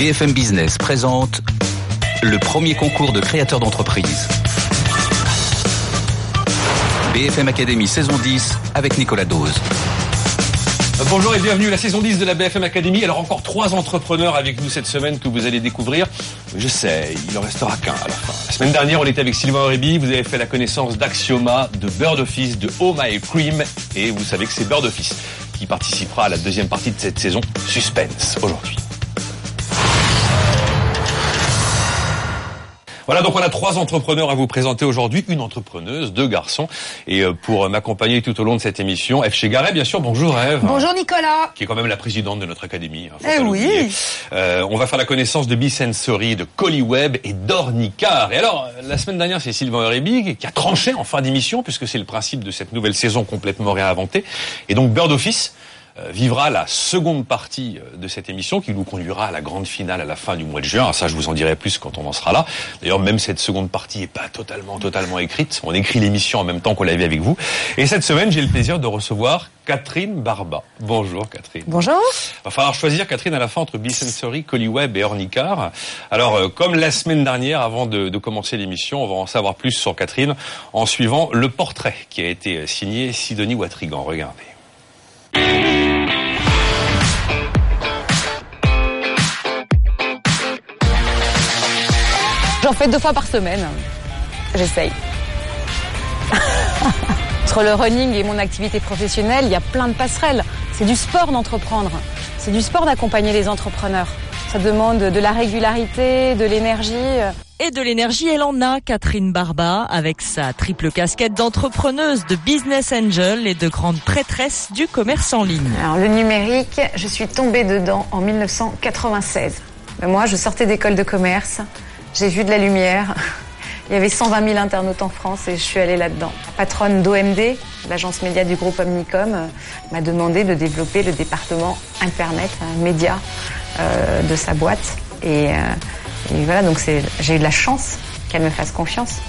BFM Business présente le premier concours de créateurs d'entreprise. BFM Academy saison 10 avec Nicolas Dose. Bonjour et bienvenue à la saison 10 de la BFM Academy. Alors encore trois entrepreneurs avec nous cette semaine que vous allez découvrir. Je sais, il en restera qu'un à la fin. La semaine dernière, on était avec Sylvain Aurébi. Vous avez fait la connaissance d'Axioma, de Bird Office, de Oh My Cream. Et vous savez que c'est Bird Office qui participera à la deuxième partie de cette saison. Suspense aujourd'hui. Voilà, donc on a trois entrepreneurs à vous présenter aujourd'hui, une entrepreneuse, deux garçons. Et euh, pour m'accompagner tout au long de cette émission, Eve Chegaret, bien sûr. Bonjour Eve. Bonjour Nicolas. Qui est quand même la présidente de notre académie. hein, Eh oui. Euh, on va faire la connaissance de Bisensory, de Colliweb et d'Ornicar. Et alors, euh, la semaine dernière, c'est Sylvain Aurébi qui a tranché en fin d'émission, puisque c'est le principe de cette nouvelle saison complètement réinventée. Et donc Bird Office vivra la seconde partie euh, de cette émission qui nous conduira à la grande finale à la fin du mois de juin. Alors ça, je vous en dirai plus quand on en sera là. D'ailleurs, même cette seconde partie est pas totalement, totalement écrite. On écrit l'émission en même temps qu'on l'avait avec vous. Et cette semaine, j'ai le plaisir de recevoir Catherine Barba. Bonjour Catherine. Bonjour. Va falloir choisir, Catherine, à la fin entre Bisensory, Colliweb et Ornicar. Alors, euh, comme la semaine dernière, avant de, de commencer l'émission, on va en savoir plus sur Catherine en suivant le portrait qui a été euh, signé Sidonie Watrigan. Regardez. J'en fais deux fois par semaine. J'essaye. Entre le running et mon activité professionnelle, il y a plein de passerelles. C'est du sport d'entreprendre. C'est du sport d'accompagner les entrepreneurs. Ça demande de la régularité, de l'énergie. Et de l'énergie, elle en a, Catherine Barba, avec sa triple casquette d'entrepreneuse, de business angel et de grande prêtresse du commerce en ligne. Alors le numérique, je suis tombée dedans en 1996. Mais moi, je sortais d'école de commerce, j'ai vu de la lumière. Il y avait 120 000 internautes en France et je suis allée là-dedans. La patronne d'OMD, l'agence média du groupe Omnicom, euh, m'a demandé de développer le département Internet, média euh, de sa boîte. Et, euh, et voilà, donc j'ai eu de la chance qu'elle me fasse confiance.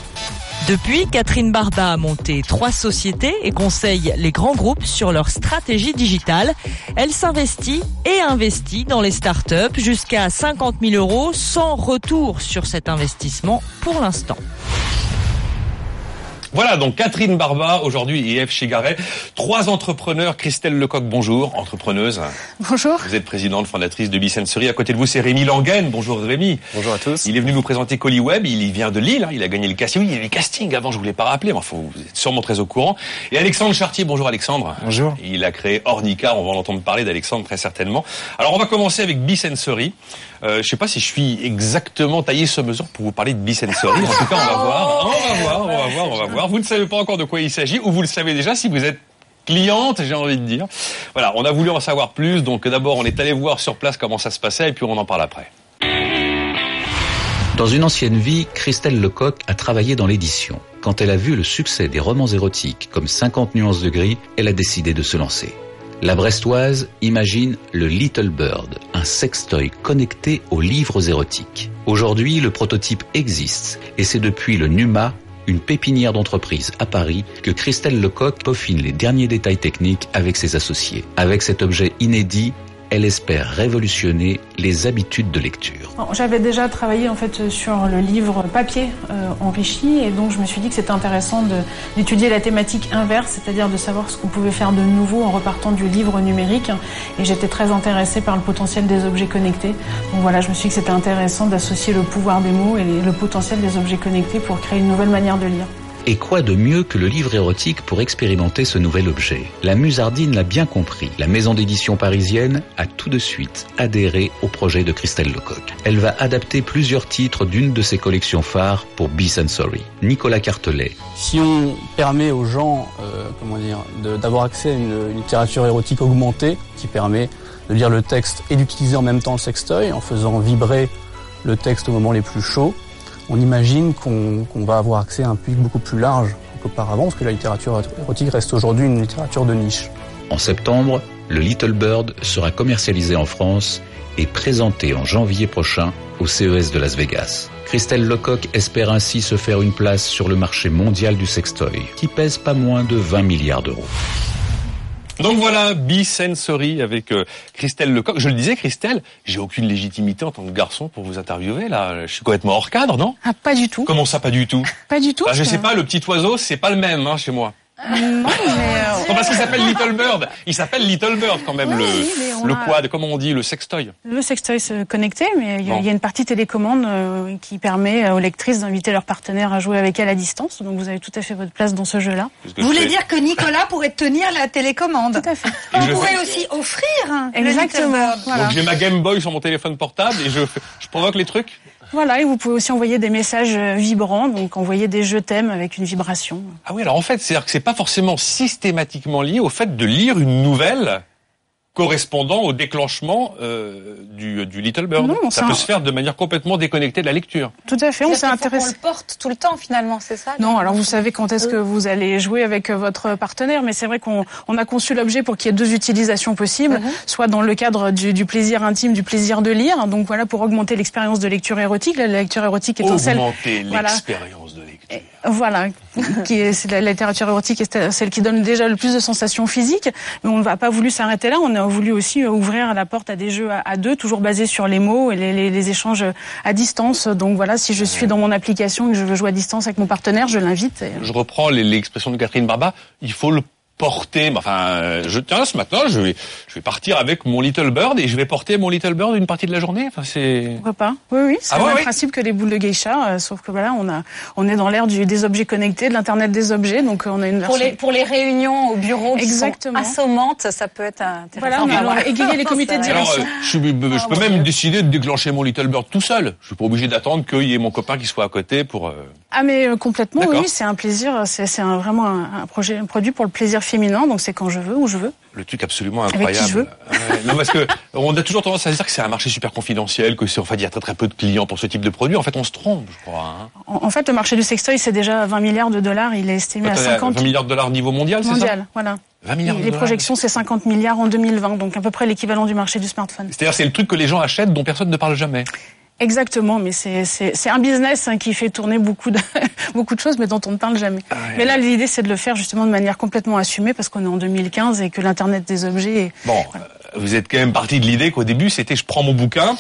Depuis, Catherine Barba a monté trois sociétés et conseille les grands groupes sur leur stratégie digitale. Elle s'investit et investit dans les startups jusqu'à 50 000 euros sans retour sur cet investissement pour l'instant. Voilà, donc Catherine Barba, aujourd'hui, et Eve Chegaret. Trois entrepreneurs. Christelle Lecoq, bonjour, entrepreneuse. Bonjour. Vous êtes présidente fondatrice de Bisensory. À côté de vous, c'est Rémi Langen. Bonjour Rémi. Bonjour à tous. Il est venu nous présenter Colliweb, il y vient de Lille, hein, il a gagné le casting. Oui, il y a eu le casting avant, je vous l'ai pas rappelé, mais enfin, vous êtes sûrement très au courant. Et Alexandre Chartier, bonjour Alexandre. Bonjour. Il a créé Ornica, on va en entendre parler d'Alexandre très certainement. Alors on va commencer avec Bisensory. Euh, je sais pas si je suis exactement taillé sur mesure pour vous parler de Bisensory. En tout cas, on va voir. On va voir, on va voir, on va voir. Vous ne savez pas encore de quoi il s'agit, ou vous le savez déjà si vous êtes cliente, j'ai envie de dire. Voilà, on a voulu en savoir plus, donc d'abord on est allé voir sur place comment ça se passait, et puis on en parle après. Dans une ancienne vie, Christelle Lecoq a travaillé dans l'édition. Quand elle a vu le succès des romans érotiques comme 50 nuances de gris, elle a décidé de se lancer. La Brestoise imagine le Little Bird, un sextoy connecté aux livres érotiques. Aujourd'hui, le prototype existe et c'est depuis le Numa, une pépinière d'entreprise à Paris, que Christelle Lecoq peaufine les derniers détails techniques avec ses associés. Avec cet objet inédit, elle espère révolutionner les habitudes de lecture. J'avais déjà travaillé en fait sur le livre papier euh, enrichi et donc je me suis dit que c'était intéressant d'étudier la thématique inverse, c'est-à-dire de savoir ce qu'on pouvait faire de nouveau en repartant du livre numérique. Et j'étais très intéressée par le potentiel des objets connectés. Donc voilà, je me suis dit que c'était intéressant d'associer le pouvoir des mots et le potentiel des objets connectés pour créer une nouvelle manière de lire. Et quoi de mieux que le livre érotique pour expérimenter ce nouvel objet? La Musardine l'a bien compris. La maison d'édition parisienne a tout de suite adhéré au projet de Christelle Lecoq. Elle va adapter plusieurs titres d'une de ses collections phares pour Be Sensory. Nicolas Cartelet, Si on permet aux gens, euh, comment dire, d'avoir accès à une, une littérature érotique augmentée, qui permet de lire le texte et d'utiliser en même temps le sextoy, en faisant vibrer le texte au moment les plus chauds, on imagine qu'on va avoir accès à un public beaucoup plus large qu'auparavant, parce que la littérature érotique reste aujourd'hui une littérature de niche. En septembre, le Little Bird sera commercialisé en France et présenté en janvier prochain au CES de Las Vegas. Christelle Lecoq espère ainsi se faire une place sur le marché mondial du sextoy, qui pèse pas moins de 20 milliards d'euros. Donc voilà, Bisensory avec euh, Christelle Lecoq. Je le disais, Christelle, j'ai aucune légitimité en tant que garçon pour vous interviewer là. Je suis complètement hors cadre, non? Ah, pas du tout. Comment ça, pas du tout? Pas du tout. Ah, Je sais pas, le petit oiseau, c'est pas le même hein, chez moi. Non, mais euh, Non, parce qu'il s'appelle Little Bird. Il s'appelle Little Bird quand même, Oui, le, le a- quad, comment on dit, le sextoy. le sextoy se connecté, mais il y, a- Bon. il y a une partie télécommande euh, qui permet euh, aux lectrices d'inviter leurs partenaires à jouer avec elle à distance. Donc vous avez tout à fait votre place dans ce jeu-là. Vous je voulez fais- dire que Nicolas pourrait tenir la télécommande Tout à fait. Et On je pourrait fais- aussi offrir le Exactement. Little Bird. Voilà. Donc j'ai ma Game Boy sur mon téléphone portable et je, je provoque les trucs. Voilà, et vous pouvez aussi envoyer des messages euh, vibrants, donc envoyer des je t'aime avec une vibration. Ah oui, alors en fait, c'est-à-dire que c'est pas forcément systématiquement lié au fait de lire une nouvelle correspondant au déclenchement euh, du, du Little Bird. Non, ça peut un- se faire de manière complètement déconnectée de la lecture. Tout à fait, on qu'on intéressé. le porte tout le temps finalement, c'est ça Non, alors vous savez quand est-ce que vous allez jouer avec euh, votre partenaire, mais c'est vrai qu'on on a conçu l'objet pour qu'il y ait deux utilisations possibles, Mhm. soit dans le cadre du, du plaisir intime, du plaisir de lire, donc voilà pour augmenter l'expérience de lecture érotique. La lecture érotique étant celle, Augmenter voilà. l'expérience de lecture. voilà, qui est c'est la littérature érotique est celle qui donne déjà le plus de sensations physiques, mais on n'a pas voulu s'arrêter là. On a voulu aussi euh, ouvrir la porte à des jeux à, à deux, toujours basés sur les mots et les, les- les échanges à distance. Donc voilà, si je suis dans mon application et que je veux jouer à distance avec mon partenaire, je l'invite. et- Je reprends l'expression de Catherine Barba. Il faut le porter. Enfin, euh, je tiens ce matin, je vais, je vais partir avec mon Little Bird et je vais porter mon Little Bird une partie de la journée. Enfin, c'est. Pourquoi pas Oui, oui, c'est Ah le ouais, même principe que les boules de geisha, euh, sauf que voilà, on a, on est dans l'ère du- des objets connectés, de l'internet des objets, donc euh, on a une Pour version. les, pour les réunions au bureau qui Exactement. sont assommantes, ça peut être intéressant. Voilà, on a égayer les comités de. Alors, direction. euh, je, Ah, peux même Dieu. décider de déclencher mon Little Bird tout seul. Je suis pas obligé d'attendre qu'il y ait mon copain qui soit à côté pour. euh, Ah mais euh, complètement, oui, c'est un plaisir, c'est vraiment un, un projet, un produit pour le plaisir féminin, donc c'est quand je veux, où je veux. Le truc absolument Avec incroyable. qui je veux. Ouais, non, parce que on a toujours tendance à dire que c'est un marché super confidentiel, que c'est, enfin, il y a très très peu de clients pour ce type de produit. En fait, on se trompe, je crois. Hein. En, en fait, le marché du sextoy, c'est déjà 20 milliards de dollars, il est estimé à Attendez, 50 20 milliards de dollars niveau mondial, c'est ça? Mondial, voilà. 20 milliards de les dollars. projections, c'est 50 milliards en 2020, donc à peu près l'équivalent du marché du smartphone. C'est-à-dire, c'est le truc que les gens achètent dont personne ne parle jamais. Exactement, mais c'est un business hein, qui fait tourner beaucoup de beaucoup de choses, mais dont on ne parle jamais. Ah Mais là, l'idée, c'est de le faire justement de manière complètement assumée, parce qu'on est en 2015 et que l'internet des objets. Est... Bon, euh, vous êtes quand même parti de l'idée qu'au début, c'était je prends mon bouquin.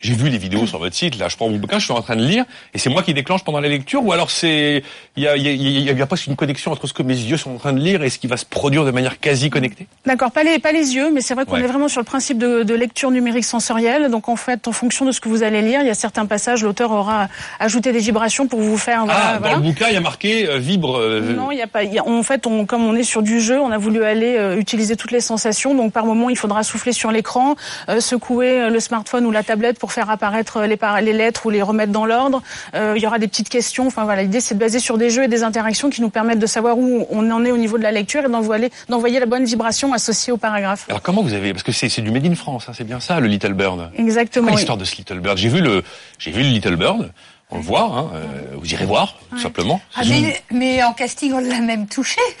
J'ai vu les vidéos sur votre site, là, je prends mon bouquin, je suis en train de lire, et c'est moi qui déclenche pendant la lecture, ou alors c'est, il y a, y, a, il y a- il y a presque une connexion entre ce que mes yeux sont en train de lire et ce qui va se produire de manière quasi connectée. D'accord, pas les pas les yeux, mais c'est vrai qu'on Ouais. est vraiment sur le principe de, de lecture numérique sensorielle. Donc en fait, en fonction de ce que vous allez lire, il y a certains passages, l'auteur aura ajouté des vibrations pour vous faire. Voilà, ah, dans voilà. le bouquin, il y a marqué euh, vibre. euh, Non, il y a pas. il Y a, en fait, on, comme on est sur du jeu, on a voulu aller euh, utiliser toutes les sensations. Donc, par moment, il faudra souffler sur l'écran, secouer le smartphone ou la tablette pour faire apparaître les, lettres ou les remettre dans l'ordre. Euh, il y aura des petites questions. Enfin voilà, l'idée c'est de baser sur des jeux et des interactions qui nous permettent de savoir où on en est au niveau de la lecture et d'envoyer d'envoyer la bonne vibration associée au paragraphe. Alors comment vous avez, parce que c'est c'est du Made in France, hein, c'est bien ça, le Little Bird. Exactement. Oui. l'histoire de ce Little Bird? J'ai vu le, j'ai vu le Little Bird. On le voit, hein, euh, vous irez voir, tout simplement. Ah, mais, mais en casting, on l'a même touché.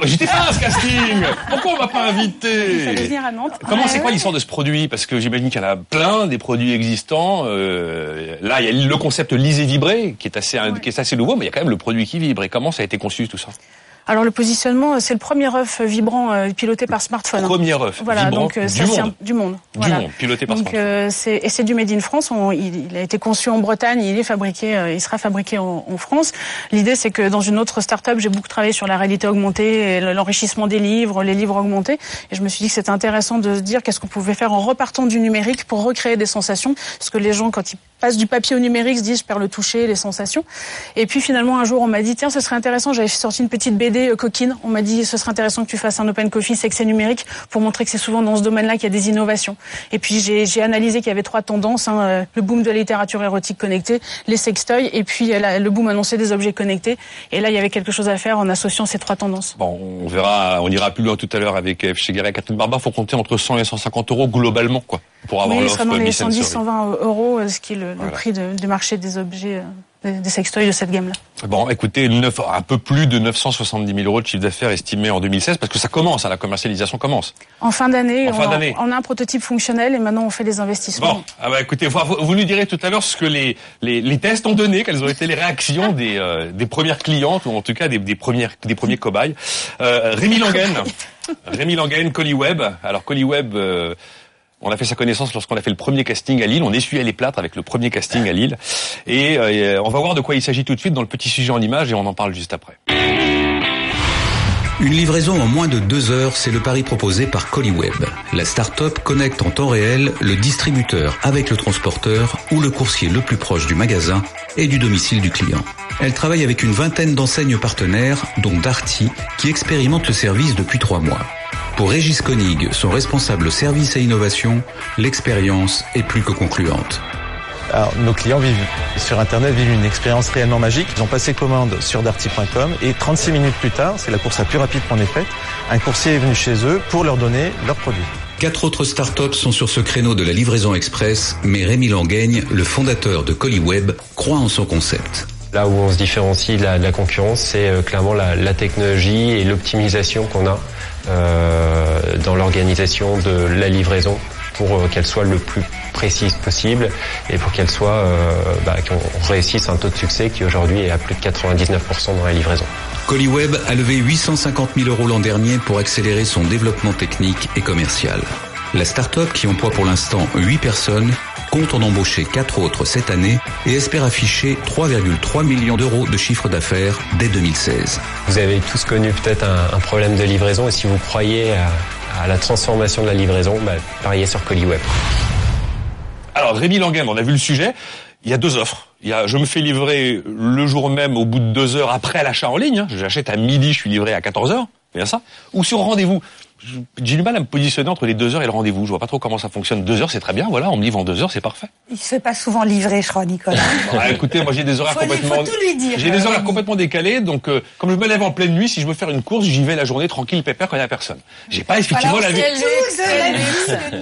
Mais j'étais pas à ce casting. Pourquoi on m'a pas invité? Venir à Nantes. Comment Ouais, c'est quoi l'histoire de ce produit? Parce que j'imagine qu'il y en a plein des produits existants. Euh, là, il y a le concept lisez vibrer qui est assez qui est assez nouveau, mais il y a quand même le produit qui vibre. Et comment ça a été conçu tout ça? Alors le positionnement, c'est le premier œuf vibrant euh, piloté par smartphone. Premier œuf Voilà, vibrant donc euh, du ça, monde, un- du monde. du Voilà. monde, piloté par Donc smartphone. euh, c'est et c'est du made in France. On- il, il a été conçu en Bretagne, il est fabriqué, il sera fabriqué en, en France. L'idée c'est que dans une autre start-up, j'ai beaucoup travaillé sur la réalité augmentée, l'enrichissement des livres, les livres augmentés, et je me suis dit que c'était intéressant de se dire qu'est-ce qu'on pouvait faire en repartant du numérique pour recréer des sensations, parce que les gens quand ils passent du papier au numérique se disent je perds le toucher, les sensations. Et puis finalement un jour on m'a dit tiens ce serait intéressant, j'avais sorti une petite BD euh, coquine, on m'a dit ce serait intéressant que tu fasses un open coffee sexe et numérique pour montrer que c'est souvent dans ce domaine-là qu'il y a des innovations. Et puis j'ai analysé qu'il y avait trois tendances, hein, euh, le boom de la littérature érotique connectée, les sextoys et puis euh, la- le boom annoncé des objets connectés. Et là il y avait quelque chose à faire en associant ces trois tendances. Bon, on verra, on ira plus loin tout à l'heure avec F. Chegueret et Catherine Barba. Faut compter entre 100 et 150 euros globalement, quoi, pour avoir Oui, l'offre dans les Miss and 110, Sorry. 120 euros, ce qui est le, le prix de- du marché des objets des, des sextoys de cette gamme-là. Bon, écoutez, neuf- un peu plus de 970 000 euros de chiffre d'affaires estimé en 2016, parce que ça commence, hein, la commercialisation commence. En fin d'année, En fin on, on a un prototype fonctionnel et maintenant on fait des investissements. Bon, ah bah écoutez, vous, vous nous direz tout à l'heure ce que les, les, les tests ont donné, quelles ont été les réactions des, euh, des premières clientes, ou en tout cas des, des, premières, des premiers cobayes. Euh, Rémi Langen, Rémi Langen, Colliweb. Alors Colliweb, euh, on a fait sa connaissance lorsqu'on a fait le premier casting à Lille. On essuyait les plâtres avec le premier casting à Lille. Et euh, on va voir de quoi il s'agit tout de suite dans le petit sujet en image et on en parle juste après. Une livraison en moins de deux heures, c'est le pari proposé par Colliweb. La start-up connecte en temps réel le distributeur avec le transporteur ou le coursier le plus proche du magasin et du domicile du client. Elle travaille avec une vingtaine d'enseignes partenaires, dont Darty, qui expérimente le service depuis trois mois. Pour Régis Koenig, son responsable service et innovation, l'expérience est plus que concluante. Alors, nos clients vivent sur Internet vivent une expérience réellement magique. Ils ont passé commande sur darty.com et 36 minutes plus tard, c'est la course la plus rapide qu'on ait faite, un coursier est venu chez eux pour leur donner leurs produits. Quatre autres startups sont sur ce créneau de la livraison express, mais Rémi Langaigne, le fondateur de Colliweb, croit en son concept. Là où on se différencie de la, de la concurrence, c'est euh, clairement la, la technologie et l'optimisation qu'on a dans l'organisation de la livraison pour euh, qu'elle soit le plus précise possible et pour qu'elle soit euh, bah, qu'on réussisse un taux de succès qui aujourd'hui est à plus de 99% dans la livraison. Colliweb a levé 850 000 euros l'an dernier pour accélérer son développement technique et commercial. La start-up, qui emploie pour l'instant 8 personnes, compte en embaucher 4 autres cette année et espère afficher 3,3 millions d'euros de chiffre d'affaires dès 2016. Vous avez tous connu peut-être un, un problème de livraison et si vous croyez à, à la transformation de la livraison, bah, pariez sur Colliweb. Alors Rémi Langen, on a vu le sujet. Il y a deux offres. Il y a, je me fais livrer le jour même, au bout de deux heures après l'achat en ligne. hein. J'achète à midi, je suis livré à 14 heures. C'est bien ça Ou sur rendez-vous. J'ai du mal à me positionner entre les deux heures et le rendez-vous. Je vois pas trop comment ça fonctionne. Deux heures, c'est très bien. Voilà, on me livre en deux heures, c'est parfait. Il se fait pas souvent livrer, je crois, Nicolas. Écoutez, moi j'ai des horaires Faut complètement, faut tout lui dire, j'ai des horaires complètement décalés. Donc, euh, comme je me lève en pleine nuit, si je veux faire une course, j'y vais la journée tranquille, pépère quand il y a personne. J'ai pas effectivement la vie.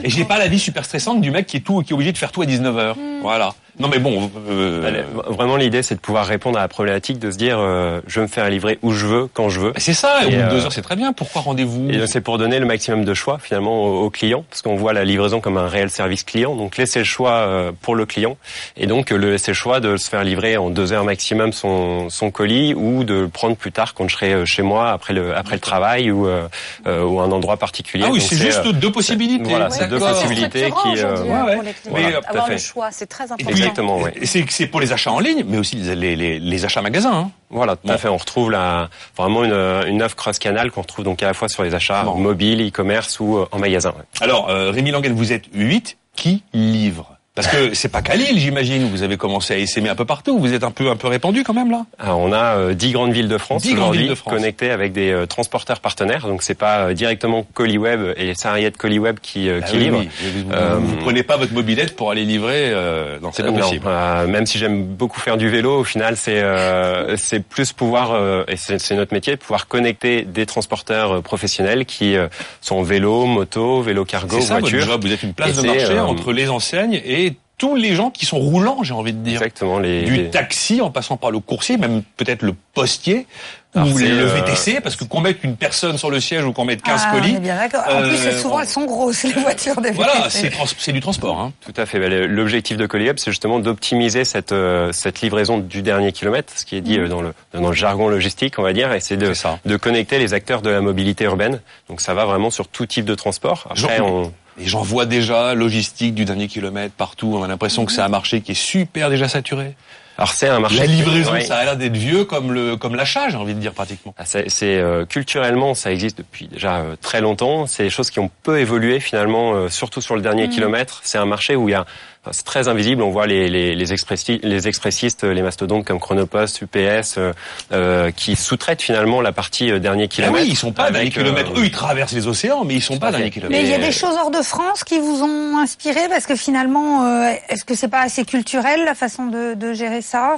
Et j'ai pas la vie super stressante du mec qui est tout, qui est obligé de faire tout à 19h. Hmm. Voilà. Non mais bon, euh, Vraiment, l'idée, c'est de pouvoir répondre à la problématique de se dire, euh, je veux me faire livrer où je veux, quand je veux. c'est ça, et au Et, bout de euh, deux heures, c'est très bien. Pourquoi rendez-vous c'est pour donner le maximum de choix finalement aux, clients, parce qu'on voit la livraison comme un réel service client. Donc laisser le choix euh, pour le client, et donc euh, le laisser le choix de se faire livrer en deux heures maximum son, son colis, ou de le prendre plus tard quand je serai chez moi après le après le travail ou euh, euh, ou un endroit particulier. Ah oui, c'est juste euh, deux possibilités. Voilà, c'est deux possibilités qui. euh, ouais, hein, ouais. pour les clients. Mais, Voilà, Avoir fait. le choix, c'est très Et important. puis, Exactement, et C'est pour les achats en ligne, mais aussi les, les, les, les achats magasins. Hein. Voilà, tout à fait. On retrouve la, vraiment une, une offre cross-canal qu'on retrouve donc à la fois sur les achats Bon. mobiles, e-commerce ou euh, en magasin. ouais. Alors, euh, Rémi Langen, vous êtes 8 qui livre? Parce que c'est pas qu'à Lille, j'imagine, vous avez commencé à essaimer un peu partout. Vous êtes un peu un peu répandu quand même là. Alors, on a euh, 10 grandes villes de France 10 grandes aujourd'hui villes de France. connectées avec des euh, transporteurs partenaires. Donc c'est pas euh, directement Colliweb et les salariés de Colliweb qui, euh, Ah qui oui, livrent. oui. Vous, Euh, vous prenez pas votre mobilette pour aller livrer. Euh, non, c'est pas Non, possible. euh, même si j'aime beaucoup faire du vélo, au final, c'est euh, c'est plus pouvoir euh, et c'est notre métier, pouvoir connecter des transporteurs euh, professionnels qui euh, sont vélo, moto, vélo cargo, C'est ça votre voiture. Vous êtes une place de marché euh, entre les enseignes et tous les gens qui sont roulants, j'ai envie de dire. Exactement. Les, Du les- taxi en passant par le coursier, même peut-être le postier Alors, ou le euh, VTC, parce que qu'on mette une personne sur le siège ou qu'on mette 15 Ah, on colis. est bien d'accord. En Euh, plus, c'est souvent, on- elles sont grosses, les voitures des Voilà, VTC. c'est trans- c'est du transport. Hein. Tout à fait. Le- L'objectif de Colliweb, c'est justement d'optimiser cette euh, cette livraison du dernier kilomètre, ce qui est dit euh, dans le dans le jargon logistique, on va dire, et c'est de de connecter les acteurs de la mobilité urbaine. Donc ça va vraiment sur tout type de transport. Après, Genre- on Et j'en vois déjà logistique du dernier kilomètre partout. On a l'impression que c'est un marché qui est super déjà saturé. alors c'est un marché La livraison, Ouais. ça a l'air d'être vieux comme le comme l'achat, j'ai envie de dire pratiquement. Ah, C'est c'est, euh, culturellement, ça existe depuis déjà euh, très longtemps. C'est des choses qui ont peu évolué finalement, euh, surtout sur le dernier kilomètre. C'est un marché où il y a, c'est très invisible. On voit les les les, expressi- les expressistes, les mastodontes comme Chronopost, UPS, euh, euh, qui sous-traitent finalement la partie euh, dernier Ah kilomètre. oui, ils sont pas dernier avec, euh, kilomètre. Eux, ils traversent les océans, mais ils sont pas dernier kilomètre. Mais il y a des choses hors de France qui vous ont inspiré parce que finalement, euh, est-ce que c'est pas assez culturel la façon de, de gérer ça?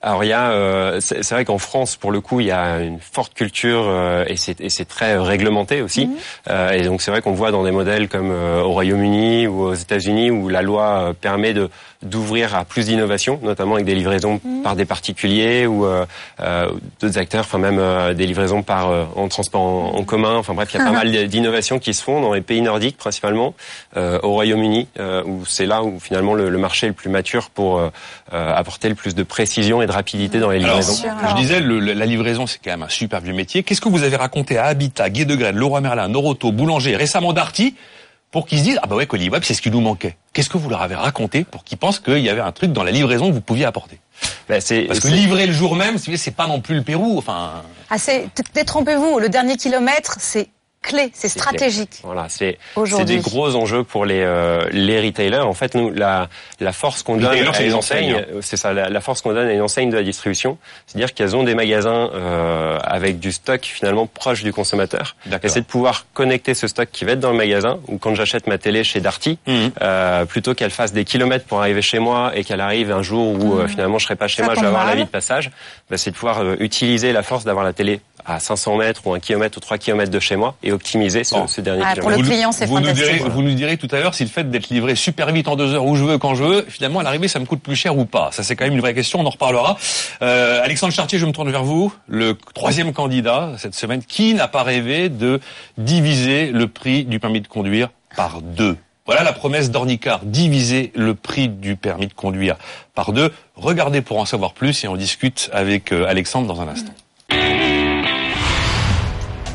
Alors il y a, euh, c'est vrai qu'en France pour le coup il y a une forte culture euh, et c'est et c'est très réglementé aussi. Mhm. Euh, et donc c'est vrai qu'on voit dans des modèles comme euh, au Royaume-Uni ou aux États-Unis où la loi euh, permet de d'ouvrir à plus d'innovation, notamment avec des livraisons Mhm. par des particuliers ou euh, euh, d'autres acteurs, enfin même euh, des livraisons par euh, en transport en, en commun. Enfin bref, il y a pas mal d'innovations qui se font dans les pays nordiques principalement, euh, au Royaume-Uni, euh, où c'est là où finalement le, le marché est le plus mature pour apporter le plus de précision et de rapidité dans les Alors, livraisons. je disais, le- la livraison, c'est quand même un super vieux métier. Qu'est-ce que vous avez raconté à Habitat, Guy de Grelle, Leroy Merlin, Noroto, Boulanger, récemment Darty, pour qu'ils se disent, ah bah ouais, Coliweb, c'est ce qui nous manquait. Qu'est-ce que vous leur avez raconté pour qu'ils pensent qu'il y avait un truc dans la livraison que vous pouviez apporter? Bah, c'est- Parce que c'est- livrer le jour même, c'est c'est pas non plus le Pérou. Enfin, Ah, c'est, détrompez-vous, le dernier kilomètre, c'est clé, c'est stratégique. Voilà, c'est des gros enjeux pour les euh, les retailers. En fait, nous la la force qu'on donne à c'est les les enseignes, enseignes, euh, c'est ça, la, la force qu'on donne à une enseigne de la distribution, c'est-à-dire qu'elles ont des magasins euh, avec du stock finalement proche du consommateur. D'accord. Et c'est de pouvoir connecter ce stock qui va être dans le magasin ou quand j'achète ma télé chez Darty, Mhm. euh, plutôt qu'elle fasse des kilomètres pour arriver chez moi et qu'elle arrive un jour où euh, finalement je serai pas chez Ça moi, je vais avoir mal. l'avis de passage, bah, c'est de pouvoir euh, utiliser la force d'avoir la télé à 500 mètres ou un kilomètre ou 3 kilomètres de chez moi et optimiser ce, Bon. ce dernier Ah, pour le client, c'est nous fantastique. direz, vous nous direz tout à l'heure si le fait d'être livré super vite en deux heures où je veux, quand je veux, finalement à l'arrivée ça me coûte plus cher ou pas. Ça c'est quand même une vraie question, on en reparlera. Euh, Alexandre Chartier, je me tourne vers vous, le troisième candidat cette semaine, qui n'a pas rêvé de diviser le prix du permis de conduire par deux? Voilà la promesse d'Ornicar, diviser le prix du permis de conduire par deux. Regardez pour en savoir plus et on discute avec euh, Alexandre dans un instant.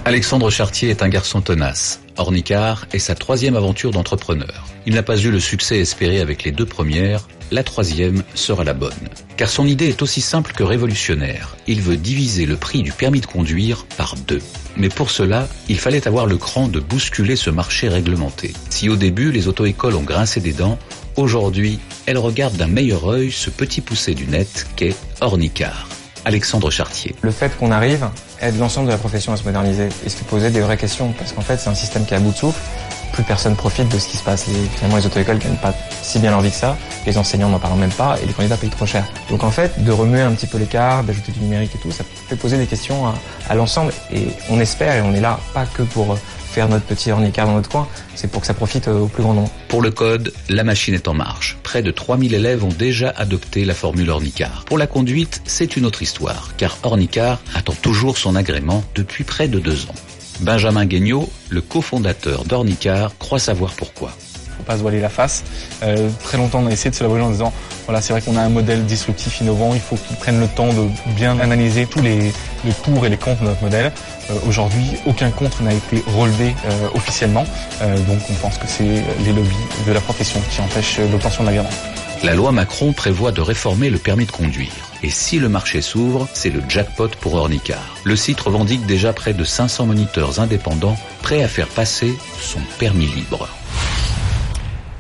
Alexandre Chartier est un garçon tenace. Ornicar est sa troisième aventure d'entrepreneur. Il n'a pas eu le succès espéré avec les deux premières, la troisième sera la bonne. Car son idée est aussi simple que révolutionnaire. Il veut diviser le prix du permis de conduire par deux. Mais pour cela, il fallait avoir le cran de bousculer ce marché réglementé. Si au début les auto-écoles ont grincé des dents, aujourd'hui, elles regardent d'un meilleur œil ce petit poussé du net qu'est Ornicar. Alexandre Chartier. Le fait qu'on arrive aide l'ensemble de la profession à se moderniser et se poser des vraies questions parce qu'en fait c'est un système qui est à bout de souffle. Plus personne profite de ce qui se passe. Finalement les auto-écoles gagnent pas si bien leur vie que ça. Les enseignants n'en parlent même pas et les candidats payent trop cher. Donc en fait de remuer un petit peu l'écart, d'ajouter du numérique et tout, ça fait poser des questions à, à l'ensemble et on espère et on est là pas que pour notre petit dans notre coin, c'est pour que ça profite au plus grand nombre. Pour le code, la machine est en marche. Près de 3000 élèves ont déjà adopté la formule Ornicar. Pour la conduite, c'est une autre histoire, car Ornicar attend toujours son agrément depuis près de deux ans. Benjamin Guignot, le cofondateur d'Ornicar, croit savoir pourquoi. Pas se voiler la face. Euh, très longtemps, on a essayé de se la en disant, voilà, c'est vrai qu'on a un modèle disruptif, innovant, il faut qu'ils prennent le temps de bien analyser tous les, les pour et les contre de notre modèle. Euh, Aujourd'hui, aucun contre n'a été relevé euh, officiellement, donc on pense que c'est les lobbies de la profession qui empêchent l'obtention de l'agrément. La loi Macron prévoit de réformer le permis de conduire. Et si le marché s'ouvre, c'est le jackpot pour Ornicar. Le site revendique déjà près de 500 moniteurs indépendants prêts à faire passer son permis libre.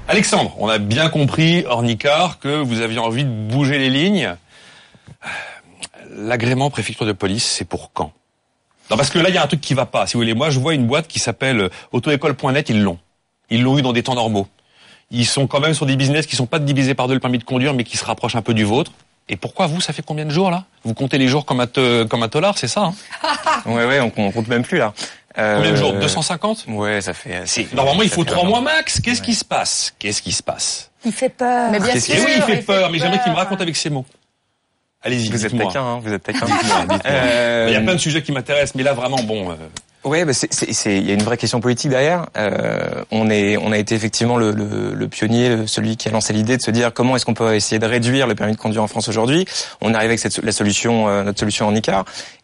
Alexandre, on a bien compris, Ornicar, que vous aviez envie de bouger les lignes. L'agrément préfecture de police, c'est pour quand? Non, parce que là, il y a un truc qui va pas. Si vous voulez, moi, je vois une boîte qui s'appelle euh, autoécole.net, ils l'ont. Ils l'ont eu dans des temps normaux. Ils sont quand même sur des business qui sont pas divisés par deux le permis de conduire, mais qui se rapprochent un peu du vôtre. Et pourquoi vous, ça fait combien de jours là? Vous comptez les jours comme un, te- comme un tolard, c'est ça hein? Ouais ouais, on, on compte même plus là. Euh, Combien de jours 250 Ouais, ça fait. c'est- Normalement, il faut trois mois max. Qu'est-ce qui se passe? Qu'est-ce qui se passe? Il fait peur. Mais bien Et sûr. oui, il fait peur, mais j'aimerais qu'il me raconte avec ses mots. Allez-y, Vous êtes dites-moi. taquin, hein, vous êtes taquin. Euh, Il y a plein de sujets qui m'intéressent, mais là vraiment, bon. euh, Ouais, bah c'est, c'est, c'est- il y a une vraie question politique derrière. Euh, on est, on a été effectivement le, le, le pionnier, celui qui a lancé l'idée de se dire comment est-ce qu'on peut essayer de réduire le permis de conduire en France aujourd'hui. On est arrivé avec cette, la solution, euh, notre solution en ICAR,